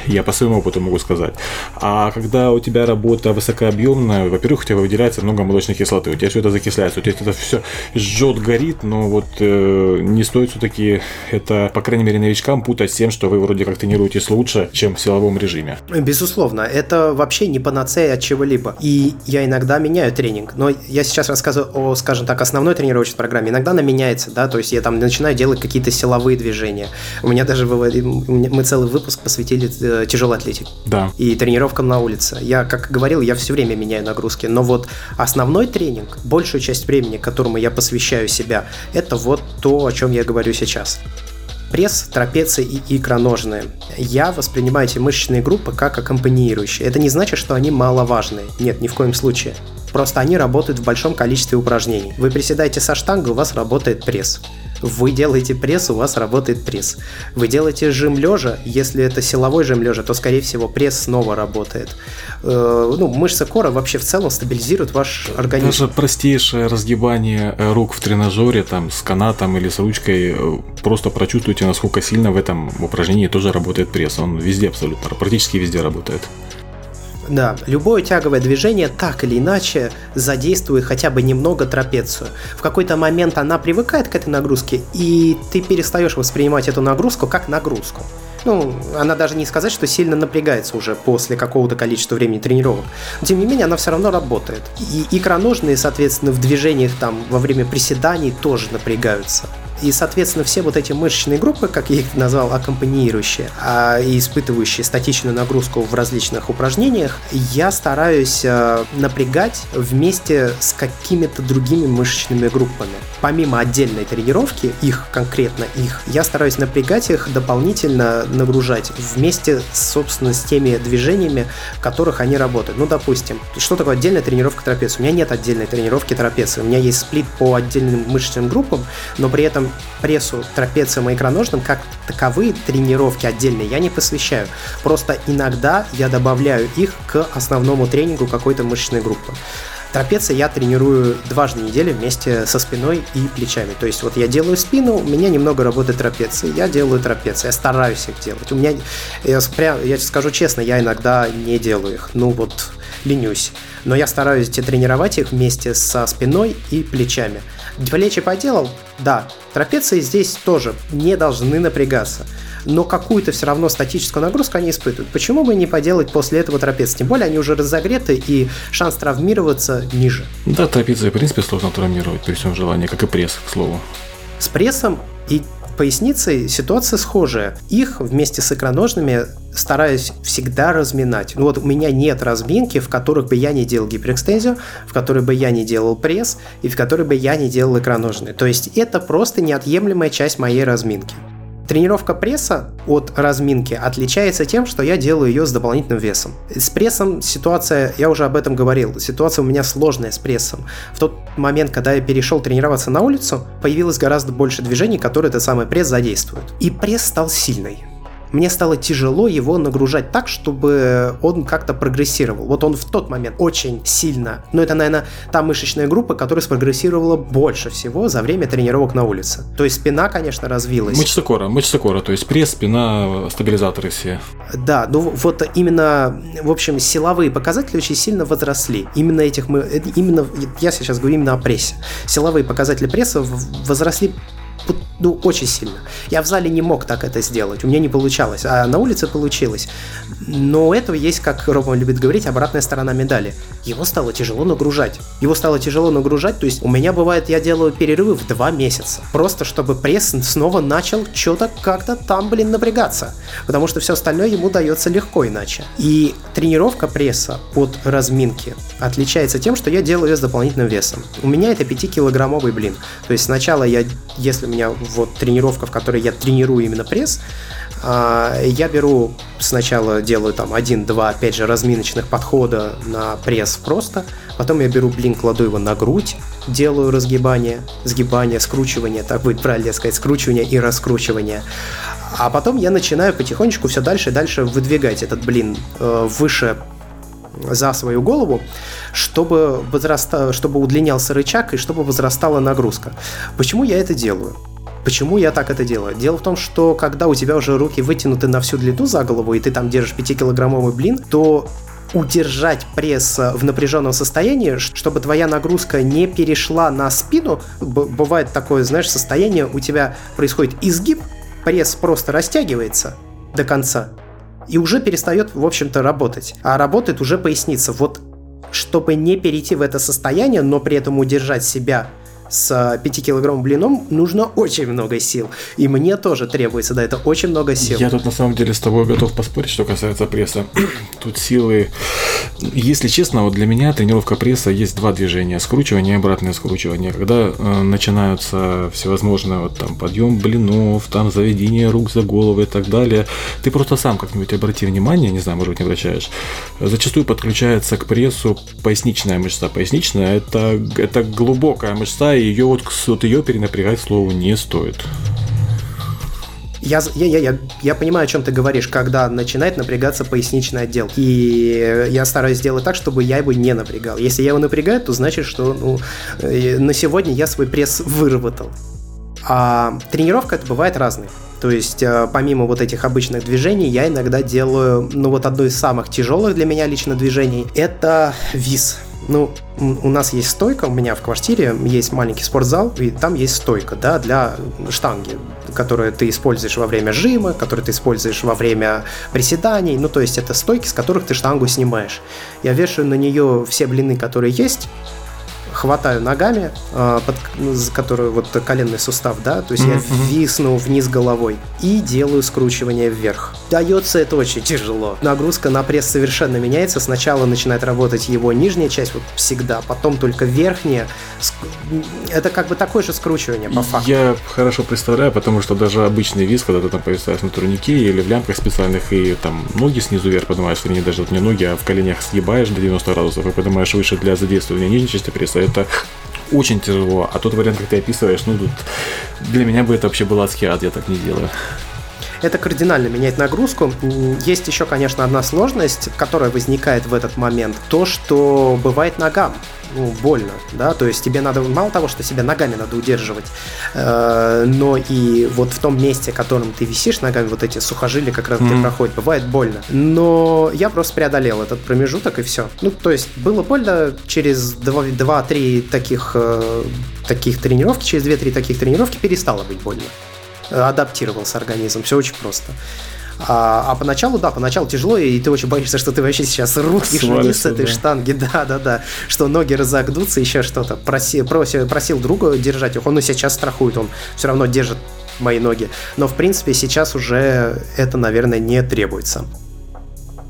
я по своему опыту могу сказать. А когда у тебя работа высокообъемная, во-первых, у тебя выделяется много молочной кислоты, у тебя все это закисляется, у тебя это все жжет, горит, но вот э, не стоит все-таки это, по крайней мере, новичкам путать с тем, что вы вроде как тренируетесь лучше, чем в силовом режиме. Безусловно, это вообще не панацея от чего-либо. И я иногда меняю тренинг, но я сейчас рассказываю о, скажем так, основной тренировочной программе. Иногда она меняется, да, то есть я там начинаю делать какие-то силовые движения. У меня даже мы целый выпуск посвятили э, тяжелой атлетике. Да. И тренировкам на улице. Я, как говорил, я все время меняю нагрузки, но вот основной тренинг, большую часть времени, которому я посвящаю себя, это вот то, о чем я говорю сейчас пресс, трапеции и икроножные. Я воспринимаю эти мышечные группы как аккомпанирующие. Это не значит, что они маловажные. Нет, ни в коем случае. Просто они работают в большом количестве упражнений. Вы приседаете со штангой, у вас работает пресс. Вы делаете пресс, у вас работает пресс. Вы делаете жим лежа, если это силовой жим лежа, то скорее всего пресс снова работает. Э, ну, мышцы кора вообще в целом стабилизируют ваш организм. Даже простейшее разгибание э, рук в тренажере, там, с канатом или с ручкой, э, просто прочувствуйте, насколько сильно в этом упражнении тоже работает пресс. Он везде абсолютно, практически везде работает. Да, любое тяговое движение так или иначе задействует хотя бы немного трапецию. В какой-то момент она привыкает к этой нагрузке, и ты перестаешь воспринимать эту нагрузку как нагрузку. Ну, она даже не сказать, что сильно напрягается уже после какого-то количества времени тренировок. Но, тем не менее, она все равно работает. И икроножные, соответственно, в движениях там во время приседаний тоже напрягаются. И, соответственно, все вот эти мышечные группы, как я их назвал, аккомпанирующие а, и испытывающие статичную нагрузку в различных упражнениях, я стараюсь а, напрягать вместе с какими-то другими мышечными группами. Помимо отдельной тренировки, их конкретно их, я стараюсь напрягать их дополнительно нагружать вместе, собственно, с теми движениями, в которых они работают. Ну, допустим, что такое отдельная тренировка трапеции? У меня нет отдельной тренировки трапеции. У меня есть сплит по отдельным мышечным группам, но при этом прессу, трапециям и икроножным как таковые тренировки отдельные я не посвящаю. Просто иногда я добавляю их к основному тренингу какой-то мышечной группы. Трапеции я тренирую дважды в неделю вместе со спиной и плечами. То есть вот я делаю спину, у меня немного работает трапеции, я делаю трапеции, я стараюсь их делать. У меня, я, я скажу честно, я иногда не делаю их. Ну вот, ленюсь. Но я стараюсь тренировать их вместе со спиной и плечами. Плечи поделал? Да. Трапеции здесь тоже не должны напрягаться но какую-то все равно статическую нагрузку они испытывают. Почему бы не поделать после этого трапеции? Тем более они уже разогреты, и шанс травмироваться ниже. Да, трапеции, в принципе, сложно травмировать при всем желании, как и пресс, к слову. С прессом и поясницей ситуация схожая. Их вместе с икроножными стараюсь всегда разминать. Ну вот у меня нет разминки, в которых бы я не делал гиперэкстензию, в которой бы я не делал пресс и в которой бы я не делал икроножные. То есть это просто неотъемлемая часть моей разминки. Тренировка пресса от разминки отличается тем, что я делаю ее с дополнительным весом. С прессом ситуация, я уже об этом говорил, ситуация у меня сложная с прессом. В тот момент, когда я перешел тренироваться на улицу, появилось гораздо больше движений, которые этот самый пресс задействует. И пресс стал сильный мне стало тяжело его нагружать так, чтобы он как-то прогрессировал. Вот он в тот момент очень сильно, ну это, наверное, та мышечная группа, которая спрогрессировала больше всего за время тренировок на улице. То есть спина, конечно, развилась. Мышцы кора, мышцы кора, то есть пресс, спина, стабилизаторы все. Да, ну вот именно, в общем, силовые показатели очень сильно возросли. Именно этих мы, именно, я сейчас говорю именно о прессе. Силовые показатели пресса возросли ну, очень сильно. Я в зале не мог так это сделать, у меня не получалось, а на улице получилось. Но у этого есть, как Рома любит говорить, обратная сторона медали. Его стало тяжело нагружать. Его стало тяжело нагружать, то есть у меня бывает, я делаю перерывы в два месяца. Просто чтобы пресс снова начал что-то как-то там, блин, напрягаться. Потому что все остальное ему дается легко иначе. И тренировка пресса от разминки отличается тем, что я делаю ее с дополнительным весом. У меня это 5-килограммовый блин. То есть сначала я, если меня вот тренировка, в которой я тренирую именно пресс, а, я беру сначала делаю там один-два, опять же, разминочных подхода на пресс просто, потом я беру блин, кладу его на грудь, делаю разгибание, сгибание, скручивание, так будет правильно сказать, скручивание и раскручивание. А потом я начинаю потихонечку все дальше и дальше выдвигать этот блин э, выше за свою голову, чтобы, возраста, чтобы удлинялся рычаг и чтобы возрастала нагрузка. Почему я это делаю? Почему я так это делаю? Дело в том, что когда у тебя уже руки вытянуты на всю длину за голову, и ты там держишь 5-килограммовый блин, то удержать пресс в напряженном состоянии, чтобы твоя нагрузка не перешла на спину. Бывает такое, знаешь, состояние, у тебя происходит изгиб, пресс просто растягивается до конца и уже перестает, в общем-то, работать. А работает уже поясница. Вот чтобы не перейти в это состояние, но при этом удержать себя с 5-килограммовым блином нужно очень много сил. И мне тоже требуется, да, это очень много сил. Я тут на самом деле с тобой готов поспорить, что касается пресса. тут силы... Если честно, вот для меня тренировка пресса есть два движения. Скручивание и обратное скручивание. Когда э, начинаются всевозможные вот там подъем блинов, там заведение рук за голову и так далее, ты просто сам как-нибудь обрати внимание, не знаю, может быть, не обращаешь, зачастую подключается к прессу поясничная мышца. Поясничная это, это глубокая мышца, ее вот, вот ее перенапрягать, слову, не стоит. Я, я, я, я, я понимаю, о чем ты говоришь, когда начинает напрягаться поясничный отдел. И я стараюсь сделать так, чтобы я его не напрягал. Если я его напрягаю, то значит, что ну, э, на сегодня я свой пресс выработал. А тренировка это бывает разной. То есть, э, помимо вот этих обычных движений, я иногда делаю, ну вот одно из самых тяжелых для меня лично движений, это виз. Ну, у нас есть стойка, у меня в квартире есть маленький спортзал, и там есть стойка, да, для штанги, которую ты используешь во время жима, которую ты используешь во время приседаний, ну, то есть это стойки, с которых ты штангу снимаешь. Я вешаю на нее все блины, которые есть, хватаю ногами, э, под, которую вот коленный сустав, да, то есть mm-hmm. я висну вниз головой и делаю скручивание вверх. Дается это очень тяжело. Нагрузка на пресс совершенно меняется. Сначала начинает работать его нижняя часть, вот всегда, потом только верхняя. Это как бы такое же скручивание по факту. Я хорошо представляю, потому что даже обычный виз, когда ты там повисаешь на турнике или в лямках специальных и там ноги снизу вверх поднимаешь, вернее даже вот не ноги, а в коленях съебаешь до 90 градусов и поднимаешь выше для задействования нижней части пресса, это очень тяжело. А тот вариант, как ты описываешь, ну, тут для меня бы это вообще был адский ад, я так не делаю. Это кардинально меняет нагрузку. Есть еще, конечно, одна сложность, которая возникает в этот момент. То, что бывает ногам ну, больно, да, то есть тебе надо, мало того, что себя ногами надо удерживать, э, но и вот в том месте, в котором ты висишь ногами, вот эти сухожилия как раз mm-hmm. проходят, бывает больно. Но я просто преодолел этот промежуток и все. Ну, то есть было больно через 2-3 таких, э, таких тренировки, через 2-3 таких тренировки перестало быть больно. Э, адаптировался организм, все очень просто. А, а поначалу, да, поначалу тяжело, и ты очень боишься, что ты вообще сейчас рухнешь вниз с этой да. штанги, да, да, да, что ноги разогнутся, еще что-то. Проси, просил, просил друга держать их, он и сейчас страхует, он все равно держит мои ноги. Но, в принципе, сейчас уже это, наверное, не требуется.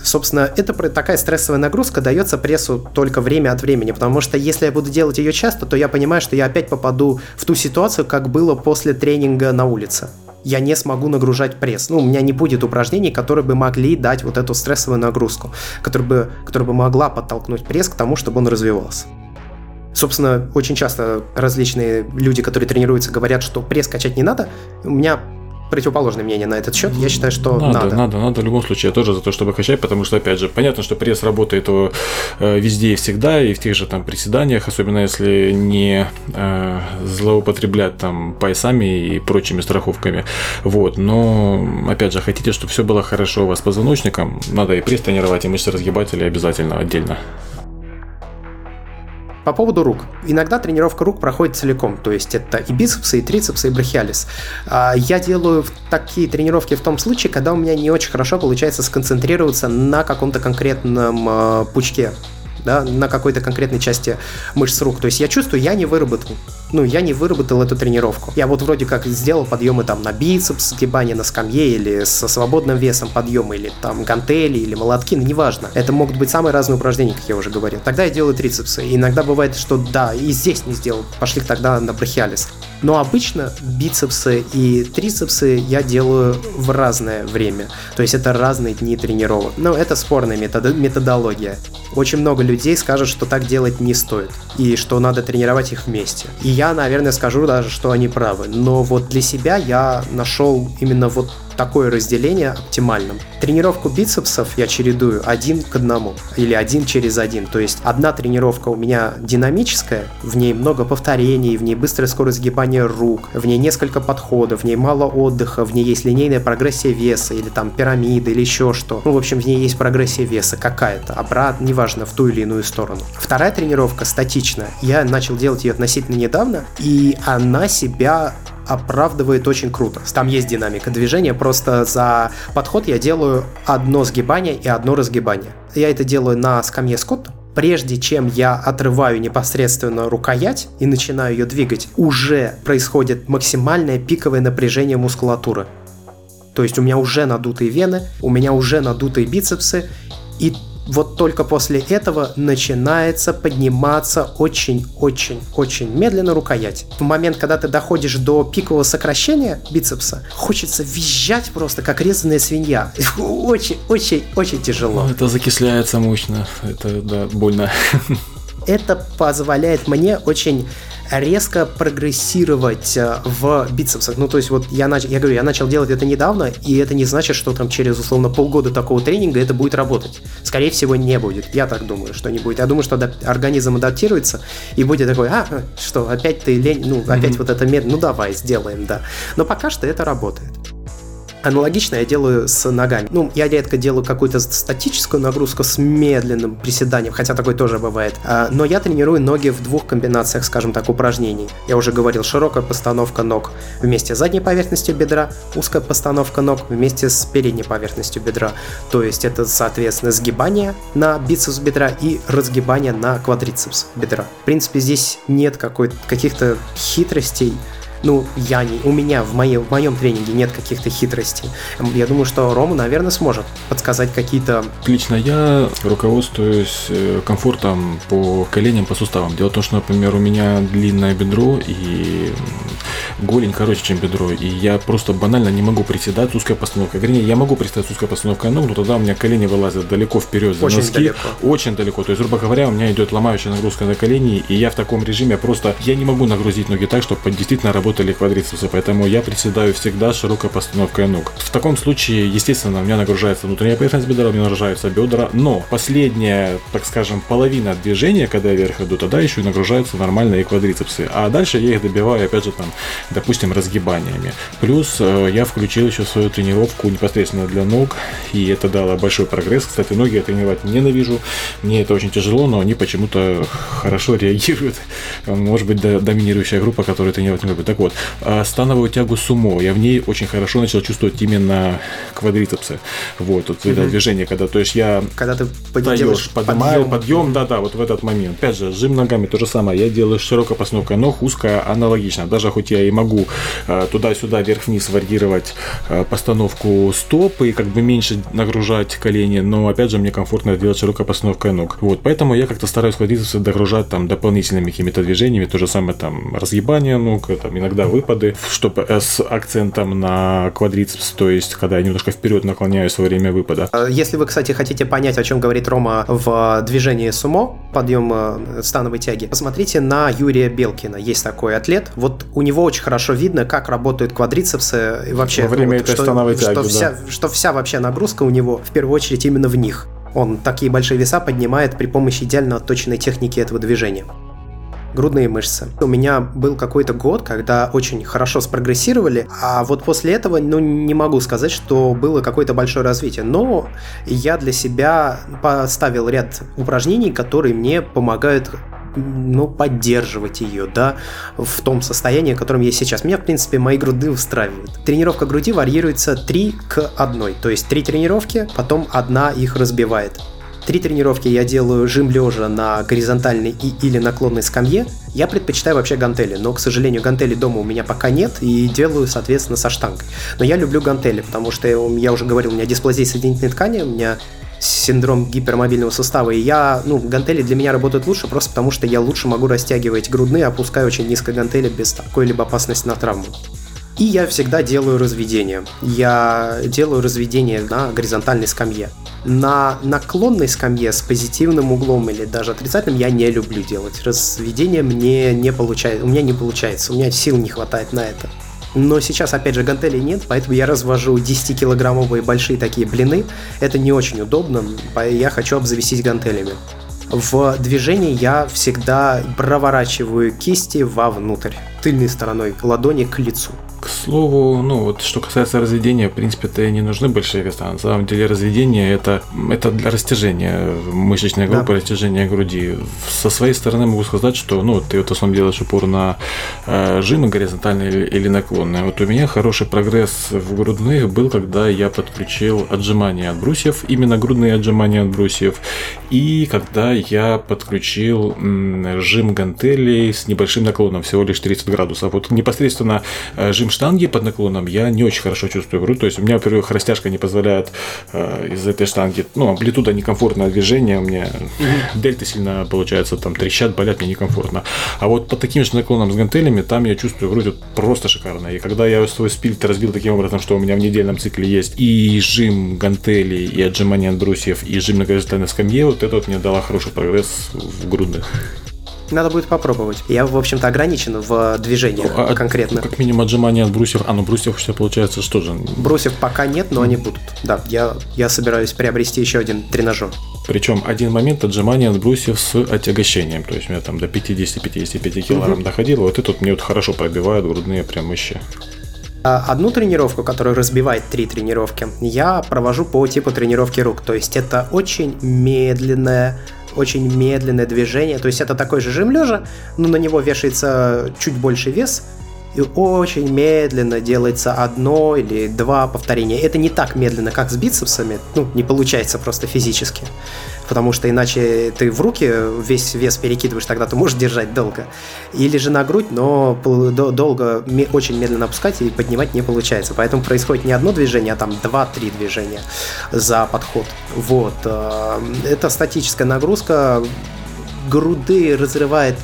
Собственно, это такая стрессовая нагрузка дается прессу только время от времени, потому что если я буду делать ее часто, то я понимаю, что я опять попаду в ту ситуацию, как было после тренинга на улице я не смогу нагружать пресс. Ну, у меня не будет упражнений, которые бы могли дать вот эту стрессовую нагрузку, которая бы, которая бы могла подтолкнуть пресс к тому, чтобы он развивался. Собственно, очень часто различные люди, которые тренируются, говорят, что пресс качать не надо. У меня противоположное мнение на этот счет. Я считаю, что надо. Надо, надо, надо в любом случае. Я тоже за то, чтобы качать, потому что, опять же, понятно, что пресс работает э, везде и всегда, и в тех же там приседаниях, особенно если не э, злоупотреблять там поясами и прочими страховками. Вот. Но, опять же, хотите, чтобы все было хорошо у вас с позвоночником, надо и пресс тренировать, и мышцы разгибателя обязательно отдельно. По поводу рук. Иногда тренировка рук проходит целиком, то есть это и бицепсы, и трицепсы, и брахиалис. А, я делаю такие тренировки в том случае, когда у меня не очень хорошо получается сконцентрироваться на каком-то конкретном а, пучке да, на какой-то конкретной части мышц рук. То есть я чувствую, я не выработал, ну, я не выработал эту тренировку. Я вот вроде как сделал подъемы там на бицепс, сгибание на скамье или со свободным весом подъемы, или там гантели, или молотки, ну, неважно. Это могут быть самые разные упражнения, как я уже говорил. Тогда я делаю трицепсы. И иногда бывает, что да, и здесь не сделал, пошли тогда на брахиалис. Но обычно бицепсы и трицепсы я делаю в разное время. То есть это разные дни тренировок. Но это спорная метод- методология. Очень много людей скажут, что так делать не стоит. И что надо тренировать их вместе. И я, наверное, скажу даже, что они правы. Но вот для себя я нашел именно вот такое разделение оптимальным. Тренировку бицепсов я чередую один к одному или один через один. То есть одна тренировка у меня динамическая, в ней много повторений, в ней быстрая скорость сгибания рук, в ней несколько подходов, в ней мало отдыха, в ней есть линейная прогрессия веса или там пирамида или еще что. Ну, в общем, в ней есть прогрессия веса какая-то, обратно, неважно, в ту или иную сторону. Вторая тренировка статичная. Я начал делать ее относительно недавно, и она себя оправдывает очень круто. Там есть динамика движения, просто за подход я делаю одно сгибание и одно разгибание. Я это делаю на скамье Скотта, прежде чем я отрываю непосредственно рукоять и начинаю ее двигать, уже происходит максимальное пиковое напряжение мускулатуры. То есть у меня уже надутые вены, у меня уже надутые бицепсы, и вот только после этого начинается подниматься очень-очень-очень медленно рукоять. В момент, когда ты доходишь до пикового сокращения бицепса, хочется визжать просто, как резаная свинья. Очень-очень-очень тяжело. Ну, это закисляется мощно, это, да, больно. Это позволяет мне очень резко прогрессировать э, в бицепсах. Ну, то есть вот я, нач... я говорю, я начал делать это недавно, и это не значит, что там через, условно, полгода такого тренинга это будет работать. Скорее всего, не будет. Я так думаю, что не будет. Я думаю, что организм адаптируется и будет такой, а, что, опять ты лень, ну, опять mm-hmm. вот это медленно, ну, давай, сделаем, да. Но пока что это работает. Аналогично я делаю с ногами. Ну, я редко делаю какую-то статическую нагрузку с медленным приседанием, хотя такое тоже бывает. А, но я тренирую ноги в двух комбинациях, скажем так, упражнений. Я уже говорил, широкая постановка ног вместе с задней поверхностью бедра, узкая постановка ног вместе с передней поверхностью бедра. То есть это, соответственно, сгибание на бицепс бедра и разгибание на квадрицепс бедра. В принципе, здесь нет каких-то хитростей, ну, я не, у меня в, моей, в моем тренинге нет каких-то хитростей. Я думаю, что Рома, наверное, сможет подсказать какие-то... Лично я руководствуюсь э, комфортом по коленям, по суставам. Дело в том, что, например, у меня длинное бедро, и голень короче, чем бедро, и я просто банально не могу приседать с узкой постановкой. Вернее, я могу приседать с узкой постановкой ног, но тогда у меня колени вылазят далеко вперед за очень носки. Далеко. Очень далеко. То есть, грубо говоря, у меня идет ломающая нагрузка на колени, и я в таком режиме просто, я не могу нагрузить ноги так, чтобы действительно работали квадрицепсы, поэтому я приседаю всегда широкой постановкой ног. В таком случае, естественно, у меня нагружается внутренняя поверхность бедра, у меня нагружаются бедра, но последняя, так скажем, половина движения, когда я вверх иду, тогда еще и нагружаются нормальные квадрицепсы. А дальше я их добиваю, опять же, там, допустим, разгибаниями. Плюс э, я включил еще свою тренировку непосредственно для ног, и это дало большой прогресс. Кстати, ноги я тренировать ненавижу, мне это очень тяжело, но они почему-то хорошо реагируют. Может быть, доминирующая группа, которая тренировать не любит. Так вот, а становую тягу сумо, я в ней очень хорошо начал чувствовать именно квадрицепсы. Вот, вот mm-hmm. это движение, когда, то есть я... Когда ты даешь, поднимаю, подъем, подъем, да-да, вот в этот момент. Опять же, жим ногами то же самое. Я делаю широкой постановкой ног, узкая аналогично. Даже хоть я и могу э, туда-сюда, вверх-вниз варьировать э, постановку стоп и как бы меньше нагружать колени, но опять же мне комфортно делать широкой постановкой ног. Вот, поэтому я как-то стараюсь квадрицепсы догружать там дополнительными какими-то движениями, то же самое там разъебание ног, там иногда выпады, чтобы э, с акцентом на квадрицепс, то есть когда я немножко вперед наклоняюсь во время выпада. А если вы, кстати, хотите понять, о чем говорит Рома в движении сумо, подъем э, становой тяги, посмотрите на Юрия Белкина. Есть такой атлет. Вот у него очень хорошо видно, как работают квадрицепсы и вообще... Во время вот, этой что, становой тяги, что, да. вся, что вся вообще нагрузка у него в первую очередь именно в них. Он такие большие веса поднимает при помощи идеально отточенной техники этого движения грудные мышцы. У меня был какой-то год, когда очень хорошо спрогрессировали, а вот после этого, ну, не могу сказать, что было какое-то большое развитие, но я для себя поставил ряд упражнений, которые мне помогают ну, поддерживать ее, да, в том состоянии, в котором я сейчас. Меня, в принципе, мои груды устраивают. Тренировка груди варьируется 3 к 1, то есть 3 тренировки, потом одна их разбивает. Три тренировки я делаю жим лежа на горизонтальной и или наклонной скамье. Я предпочитаю вообще гантели, но, к сожалению, гантели дома у меня пока нет и делаю, соответственно, со штангой. Но я люблю гантели, потому что я уже говорил, у меня дисплазия соединительной ткани, у меня синдром гипермобильного сустава, и я, ну, гантели для меня работают лучше, просто потому что я лучше могу растягивать грудные, опускаю очень низко гантели без какой-либо опасности на травму. И я всегда делаю разведение. Я делаю разведение на горизонтальной скамье. На наклонной скамье с позитивным углом или даже отрицательным я не люблю делать. Разведение мне не получается, у меня не получается, у меня сил не хватает на это. Но сейчас, опять же, гантелей нет, поэтому я развожу 10-килограммовые большие такие блины. Это не очень удобно, я хочу обзавестись гантелями. В движении я всегда проворачиваю кисти вовнутрь, тыльной стороной ладони к лицу. К слову, ну вот что касается разведения, в принципе-то не нужны большие веса. На самом деле разведение это, это для растяжения мышечной группы, да. растяжения груди. Со своей стороны могу сказать, что ну ты вот в основном делаешь упор на э, жимы горизонтальные или, или наклонные. Вот у меня хороший прогресс в грудных был, когда я подключил отжимания от брусьев, именно грудные отжимания от брусьев, и когда я подключил м, жим гантелей с небольшим наклоном, всего лишь 30 градусов. Вот непосредственно э, жим штанги под наклоном я не очень хорошо чувствую грудь. То есть у меня, во-первых, растяжка не позволяет э, из этой штанги, ну, амплитуда некомфортное движение, у меня дельты сильно, получается, там трещат, болят, мне некомфортно. А вот под таким же наклоном с гантелями, там я чувствую грудь вот просто шикарно. И когда я свой спильт разбил таким образом, что у меня в недельном цикле есть и жим гантелей, и отжимание от брусьев, и жим на горизонтальной скамье, вот это вот мне дало хороший прогресс в грудных. Надо будет попробовать. Я, в общем-то, ограничен в движениях ну, а, конкретно. Как минимум отжимания от брусьев. А, ну брусьев все получается что же? Брусьев пока нет, но они будут. Да, я, я собираюсь приобрести еще один тренажер. Причем один момент отжимания от брусьев с отягощением. То есть у меня там до 50-55 килограмм mm-hmm. доходило. Вот это вот мне вот хорошо пробивают грудные прям мышцы. А, одну тренировку, которая разбивает три тренировки, я провожу по типу тренировки рук. То есть это очень медленная очень медленное движение. То есть это такой же жим лежа, но на него вешается чуть больше вес, и очень медленно делается одно или два повторения. Это не так медленно, как с бицепсами, ну, не получается просто физически потому что иначе ты в руки весь вес перекидываешь, тогда ты можешь держать долго. Или же на грудь, но долго, очень медленно опускать и поднимать не получается. Поэтому происходит не одно движение, а там 2-3 движения за подход. Вот. Э, это статическая нагрузка. Груды разрывает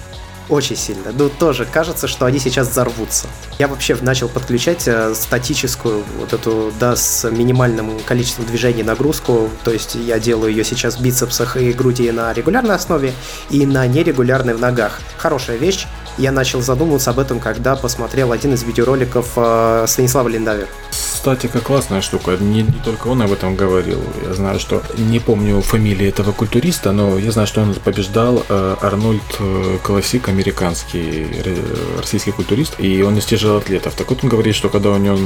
Очень сильно. Ну, тоже кажется, что они сейчас взорвутся. Я вообще начал подключать э, статическую вот эту, да, с минимальным количеством движений нагрузку. То есть я делаю ее сейчас в бицепсах и груди на регулярной основе и на нерегулярной в ногах. Хорошая вещь. Я начал задумываться об этом, когда посмотрел один из видеороликов э, Станислава Статика классная штука. Не, не только он об этом говорил. Я знаю, что не помню фамилии этого культуриста, но я знаю, что он побеждал э, Арнольд э, Классик, американский российский культурист, и он из тяжелоатлетов. Так вот он говорит, что когда у него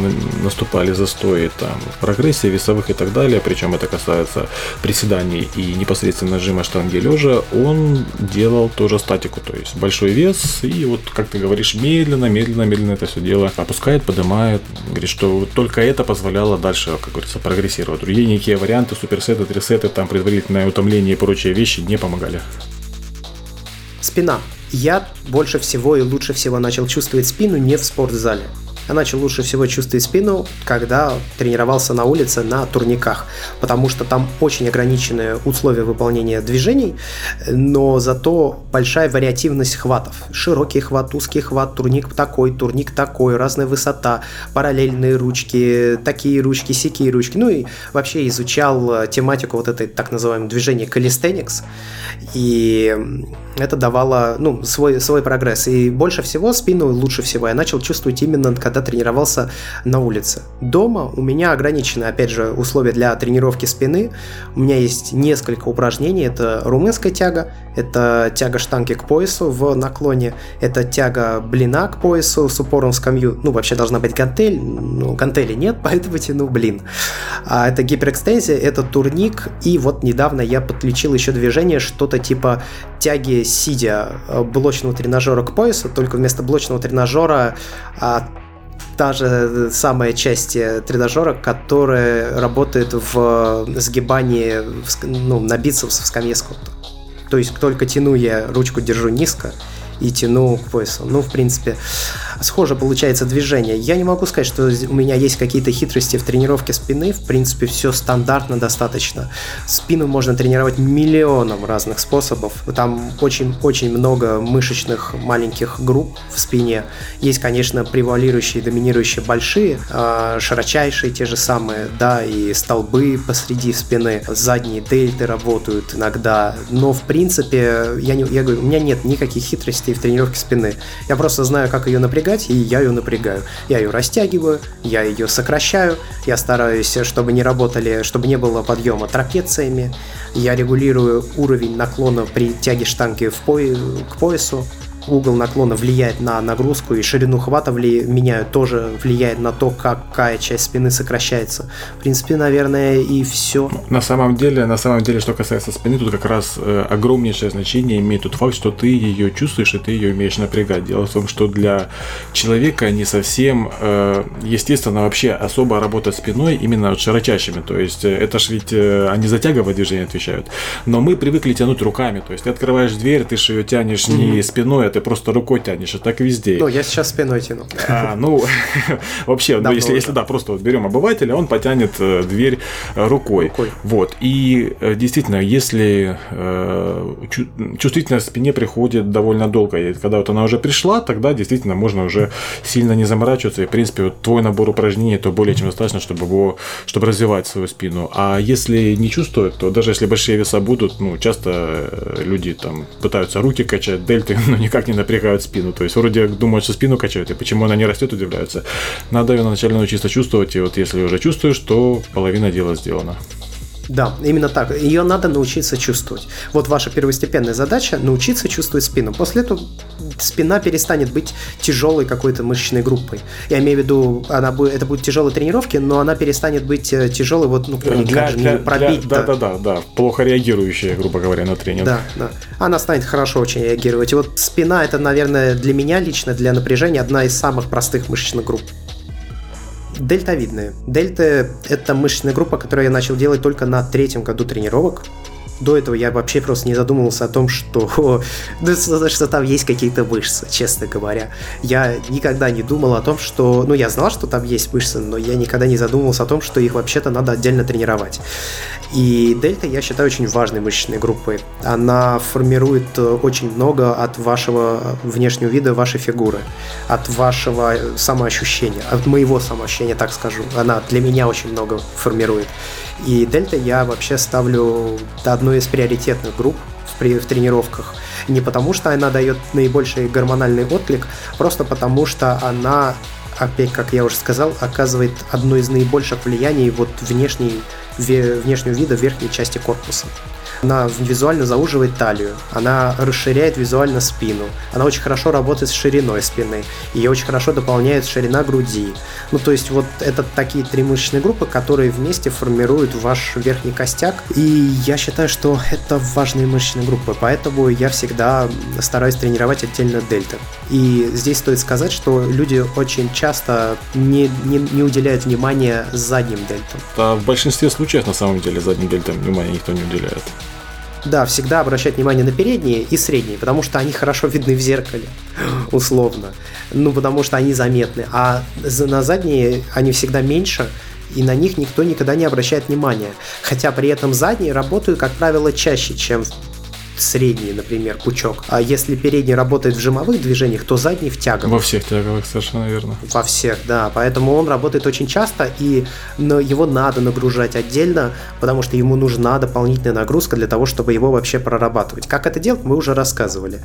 наступали застои там в прогрессии весовых и так далее, причем это касается приседаний и непосредственно нажима штанги лежа, он делал тоже статику, то есть большой вес, и вот, как ты говоришь, медленно, медленно, медленно это все дело опускает, поднимает. Говорит, что только это позволяло дальше, как говорится, прогрессировать. Другие некие варианты, суперсеты, трисеты, там предварительное утомление и прочие вещи не помогали. Спина. Я больше всего и лучше всего начал чувствовать спину не в спортзале. Я начал лучше всего чувствовать спину, когда тренировался на улице на турниках, потому что там очень ограниченные условия выполнения движений, но зато большая вариативность хватов. Широкий хват, узкий хват, турник такой, турник такой, разная высота, параллельные ручки, такие ручки, сякие ручки. Ну и вообще изучал тематику вот этой так называемой движения calisthenics, и это давало ну, свой, свой прогресс. И больше всего спину, лучше всего я начал чувствовать именно когда тренировался на улице. Дома у меня ограничены, опять же, условия для тренировки спины. У меня есть несколько упражнений. Это румынская тяга, это тяга штанги к поясу в наклоне, это тяга блина к поясу с упором в скамью. Ну, вообще должна быть гантель, но гантели нет, поэтому тяну блин. А это гиперэкстензия, это турник, и вот недавно я подключил еще движение, что-то типа тяги сидя э, блочного тренажера к поясу, только вместо блочного тренажера а, та же самая часть э, тренажера, которая работает в сгибании ну, на бицепс в скамье скотта. То есть только тяну я ручку держу низко и тяну к поясу. Ну, в принципе, схоже получается движение. Я не могу сказать, что у меня есть какие-то хитрости в тренировке спины. В принципе, все стандартно достаточно. Спину можно тренировать миллионом разных способов. Там очень-очень много мышечных маленьких групп в спине. Есть, конечно, превалирующие, доминирующие большие, э, широчайшие те же самые, да, и столбы посреди спины. Задние дельты работают иногда. Но, в принципе, я, не, я говорю, у меня нет никаких хитростей в тренировке спины. Я просто знаю, как ее напрягать и я ее напрягаю. Я ее растягиваю, я ее сокращаю, я стараюсь, чтобы не работали, чтобы не было подъема трапециями, я регулирую уровень наклона при тяге штанги в по... к поясу, угол наклона влияет на нагрузку, и ширину хвата вли... меняют тоже влияет на то, какая часть спины сокращается. В принципе, наверное, и все. На самом деле, на самом деле, что касается спины, тут как раз э, огромнейшее значение имеет тот факт, что ты ее чувствуешь и ты ее умеешь напрягать. Дело в том, что для человека не совсем э, естественно вообще особо работать спиной именно вот широчайшими. То есть э, это ж ведь э, они за тяговое движение отвечают. Но мы привыкли тянуть руками. То есть ты открываешь дверь, ты же ее тянешь mm-hmm. не спиной, а ты просто рукой тянешь, и так везде. Ну, я сейчас спиной тяну. А, ну, вообще, ну, если, если да, просто вот берем обывателя, он потянет э, дверь э, рукой. рукой. Вот. И э, действительно, если э, чувствительность спине приходит довольно долго, и когда вот она уже пришла, тогда действительно можно уже сильно не заморачиваться. И, в принципе, вот твой набор упражнений, то более чем достаточно, чтобы его, чтобы развивать свою спину. А если не чувствуют, то даже если большие веса будут, ну, часто люди там пытаются руки качать, дельты, но никак не напрягают спину. То есть вроде думают, что спину качают, и почему она не растет, удивляются. Надо ее вначале научиться чувствовать, и вот если уже чувствуешь, то половина дела сделана. Да, именно так. Ее надо научиться чувствовать. Вот ваша первостепенная задача – научиться чувствовать спину. После этого спина перестанет быть тяжелой какой-то мышечной группой. Я имею в виду, она будет, это будет тяжелые тренировки, но она перестанет быть э, тяжелой, вот, ну, для, же для, не пробить. Для, да, да, да, да, плохо реагирующая, грубо говоря, на тренинг. Да, да. Она станет хорошо очень реагировать. И вот спина – это, наверное, для меня лично, для напряжения, одна из самых простых мышечных групп. Дельтовидные. Дельта – это мышечная группа, которую я начал делать только на третьем году тренировок. До этого я вообще просто не задумывался о том, что, что там есть какие-то мышцы, честно говоря. Я никогда не думал о том, что... Ну, я знал, что там есть мышцы, но я никогда не задумывался о том, что их вообще-то надо отдельно тренировать. И дельта, я считаю, очень важной мышечной группой. Она формирует э, очень много от вашего внешнего вида, вашей фигуры, от вашего самоощущения, от моего самоощущения, так скажу. Она для меня очень много формирует. И дельта я вообще ставлю одной из приоритетных групп в, при, в тренировках. Не потому, что она дает наибольший гормональный отклик, просто потому, что она опять, как я уже сказал, оказывает одно из наибольших влияний вот внешней, внешнего вида верхней части корпуса. Она визуально зауживает талию, она расширяет визуально спину, она очень хорошо работает с шириной спины, ее очень хорошо дополняет ширина груди. Ну, то есть вот это такие три мышечные группы, которые вместе формируют ваш верхний костяк, и я считаю, что это важные мышечные группы, поэтому я всегда стараюсь тренировать отдельно дельты. И здесь стоит сказать, что люди очень часто не, не, не уделяют внимания задним дельтам. А в большинстве случаев, на самом деле, задним дельтам внимания никто не уделяет. Да, всегда обращать внимание на передние и средние, потому что они хорошо видны в зеркале, условно. Ну, потому что они заметны. А на задние они всегда меньше, и на них никто никогда не обращает внимания. Хотя при этом задние работают, как правило, чаще, чем средний, например, пучок. А если передний работает в жимовых движениях, то задний в тяговых. Во всех тяговых, совершенно верно. Во всех, да. Поэтому он работает очень часто, и но его надо нагружать отдельно, потому что ему нужна дополнительная нагрузка для того, чтобы его вообще прорабатывать. Как это делать, мы уже рассказывали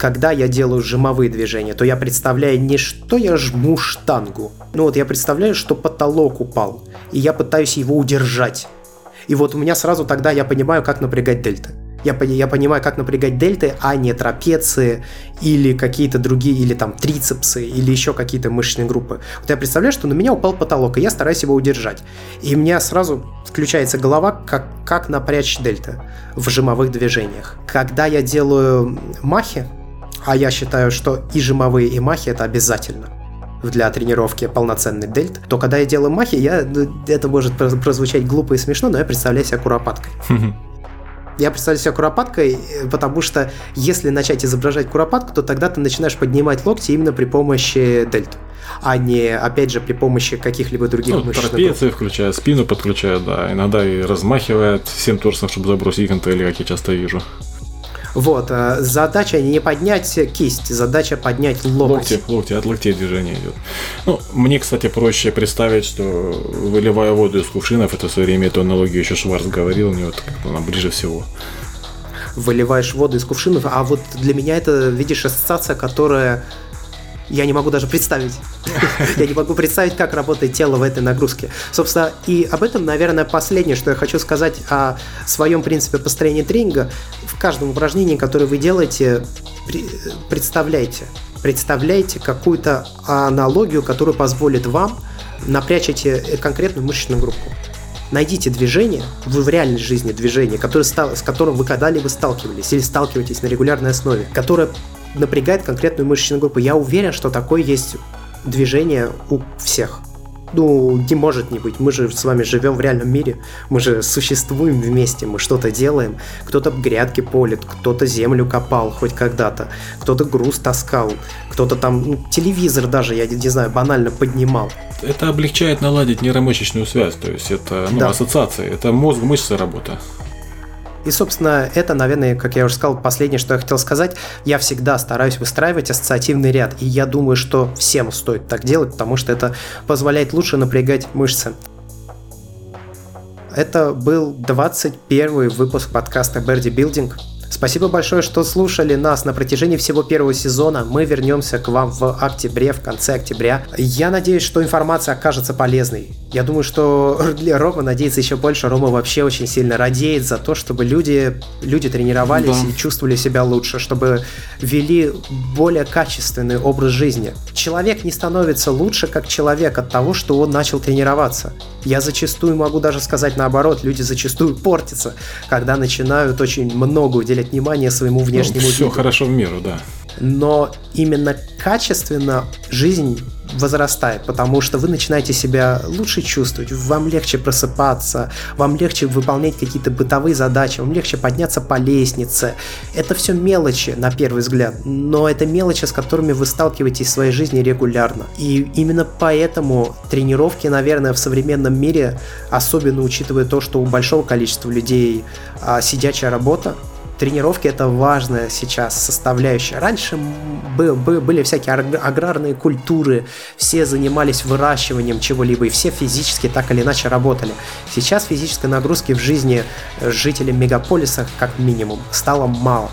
когда я делаю жимовые движения, то я представляю не что я жму штангу. Ну вот я представляю, что потолок упал, и я пытаюсь его удержать. И вот у меня сразу тогда я понимаю, как напрягать дельта. Я, я понимаю, как напрягать дельты, а не трапеции или какие-то другие, или там трицепсы, или еще какие-то мышечные группы. Вот я представляю, что на меня упал потолок, и я стараюсь его удержать. И у меня сразу включается голова, как, как напрячь дельты в жимовых движениях. Когда я делаю махи, а я считаю, что и жимовые, и махи это обязательно для тренировки полноценный дельт, то когда я делаю махи, я, ну, это может прозвучать глупо и смешно, но я представляю себя куропаткой. Я представляю себя куропаткой, э, потому что если начать изображать куропатку, то тогда ты начинаешь поднимать локти именно при помощи дельт, а не, опять же, при помощи каких-либо других ну, мышц. Трапеции, включая спину, подключая, да, иногда и размахивает всем торсом, чтобы забросить гантели, как я часто вижу. Вот, э, задача не поднять кисть, задача поднять локоть. Локти, локти, от локтей движение идет. Ну, мне, кстати, проще представить, что выливая воду из кувшинов, это в свое время эту аналогию еще Шварц говорил, мне вот как-то она ближе всего выливаешь воду из кувшинов, а вот для меня это, видишь, ассоциация, которая я не могу даже представить. Я не могу представить, как работает тело в этой нагрузке. Собственно, и об этом, наверное, последнее, что я хочу сказать о своем принципе построения тренинга. В каждом упражнении, которое вы делаете, представляйте, представляйте какую-то аналогию, которая позволит вам напрячь эти конкретную мышечную группу. Найдите движение, в реальной жизни движение, которое, с которым вы когда-либо сталкивались или сталкиваетесь на регулярной основе, которое напрягает конкретную мышечную группу. Я уверен, что такое есть движение у всех. Ну, не может не быть. Мы же с вами живем в реальном мире. Мы же существуем вместе, мы что-то делаем. Кто-то грядки полит, кто-то землю копал хоть когда-то, кто-то груз таскал, кто-то там ну, телевизор даже, я не знаю, банально поднимал. Это облегчает наладить нейромышечную связь, то есть это ну, да. ассоциация, это мозг-мышцы работа. И, собственно, это, наверное, как я уже сказал, последнее, что я хотел сказать. Я всегда стараюсь выстраивать ассоциативный ряд. И я думаю, что всем стоит так делать, потому что это позволяет лучше напрягать мышцы. Это был 21 выпуск подкаста Берди Билдинг. Спасибо большое, что слушали нас на протяжении всего первого сезона. Мы вернемся к вам в октябре, в конце октября. Я надеюсь, что информация окажется полезной. Я думаю, что Рома надеется еще больше. Рома вообще очень сильно радеет за то, чтобы люди, люди тренировались да. и чувствовали себя лучше, чтобы вели более качественный образ жизни. Человек не становится лучше как человек от того, что он начал тренироваться. Я зачастую могу даже сказать наоборот, люди зачастую портятся, когда начинают очень много уделять внимание своему внешнему ну, все виду. хорошо в меру, да. Но именно качественно жизнь возрастает, потому что вы начинаете себя лучше чувствовать, вам легче просыпаться, вам легче выполнять какие-то бытовые задачи, вам легче подняться по лестнице. Это все мелочи, на первый взгляд, но это мелочи, с которыми вы сталкиваетесь в своей жизни регулярно. И именно поэтому тренировки, наверное, в современном мире, особенно учитывая то, что у большого количества людей а, сидячая работа, тренировки это важная сейчас составляющая. Раньше были всякие аграрные культуры, все занимались выращиванием чего-либо, и все физически так или иначе работали. Сейчас физической нагрузки в жизни жителей мегаполиса, как минимум, стало мало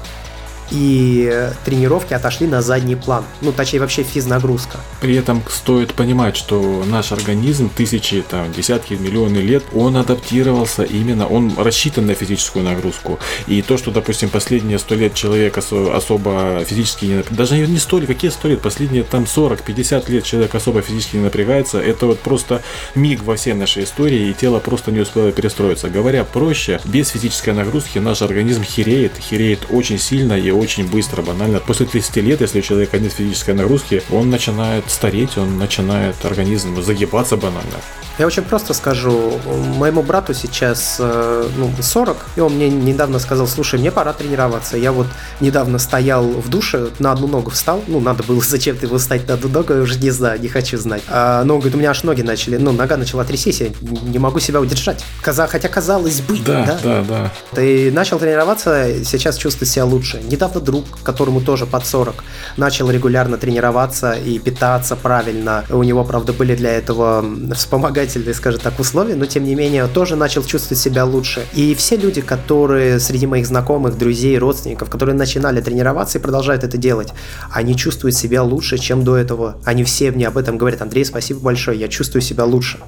и тренировки отошли на задний план. Ну, точнее, вообще физнагрузка. При этом стоит понимать, что наш организм тысячи, там, десятки, миллионы лет, он адаптировался именно, он рассчитан на физическую нагрузку. И то, что, допустим, последние сто лет человек осо- особо физически не даже не сто лет, какие сто лет, последние там 40-50 лет человек особо физически не напрягается, это вот просто миг во всей нашей истории, и тело просто не успело перестроиться. Говоря проще, без физической нагрузки наш организм хереет, хереет очень сильно, и очень быстро, банально. После 30 лет, если у человека нет физической нагрузки, он начинает стареть, он начинает организм загибаться банально. Я очень просто скажу, моему брату сейчас э, ну, 40, и он мне недавно сказал, слушай, мне пора тренироваться. Я вот недавно стоял в душе, на одну ногу встал, ну, надо было зачем-то его встать на одну ногу, я уже не знаю, не хочу знать. А, но он говорит, у меня аж ноги начали, ну, нога начала трястись, я не могу себя удержать. Хотя казалось бы, да, да, да, да. Ты начал тренироваться, сейчас чувствует себя лучше. Недавно друг, которому тоже под 40, начал регулярно тренироваться и питаться правильно. У него, правда, были для этого вспомогательные скажем так, условия, но тем не менее тоже начал чувствовать себя лучше. И все люди, которые среди моих знакомых, друзей, родственников, которые начинали тренироваться и продолжают это делать, они чувствуют себя лучше, чем до этого. Они все мне об этом говорят, Андрей, спасибо большое, я чувствую себя лучше.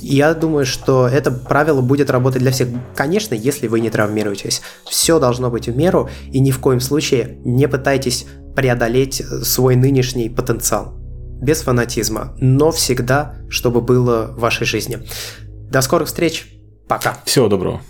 Я думаю, что это правило будет работать для всех. Конечно, если вы не травмируетесь. Все должно быть в меру, и ни в коем случае не пытайтесь преодолеть свой нынешний потенциал без фанатизма, но всегда, чтобы было в вашей жизни. До скорых встреч. Пока. Всего доброго.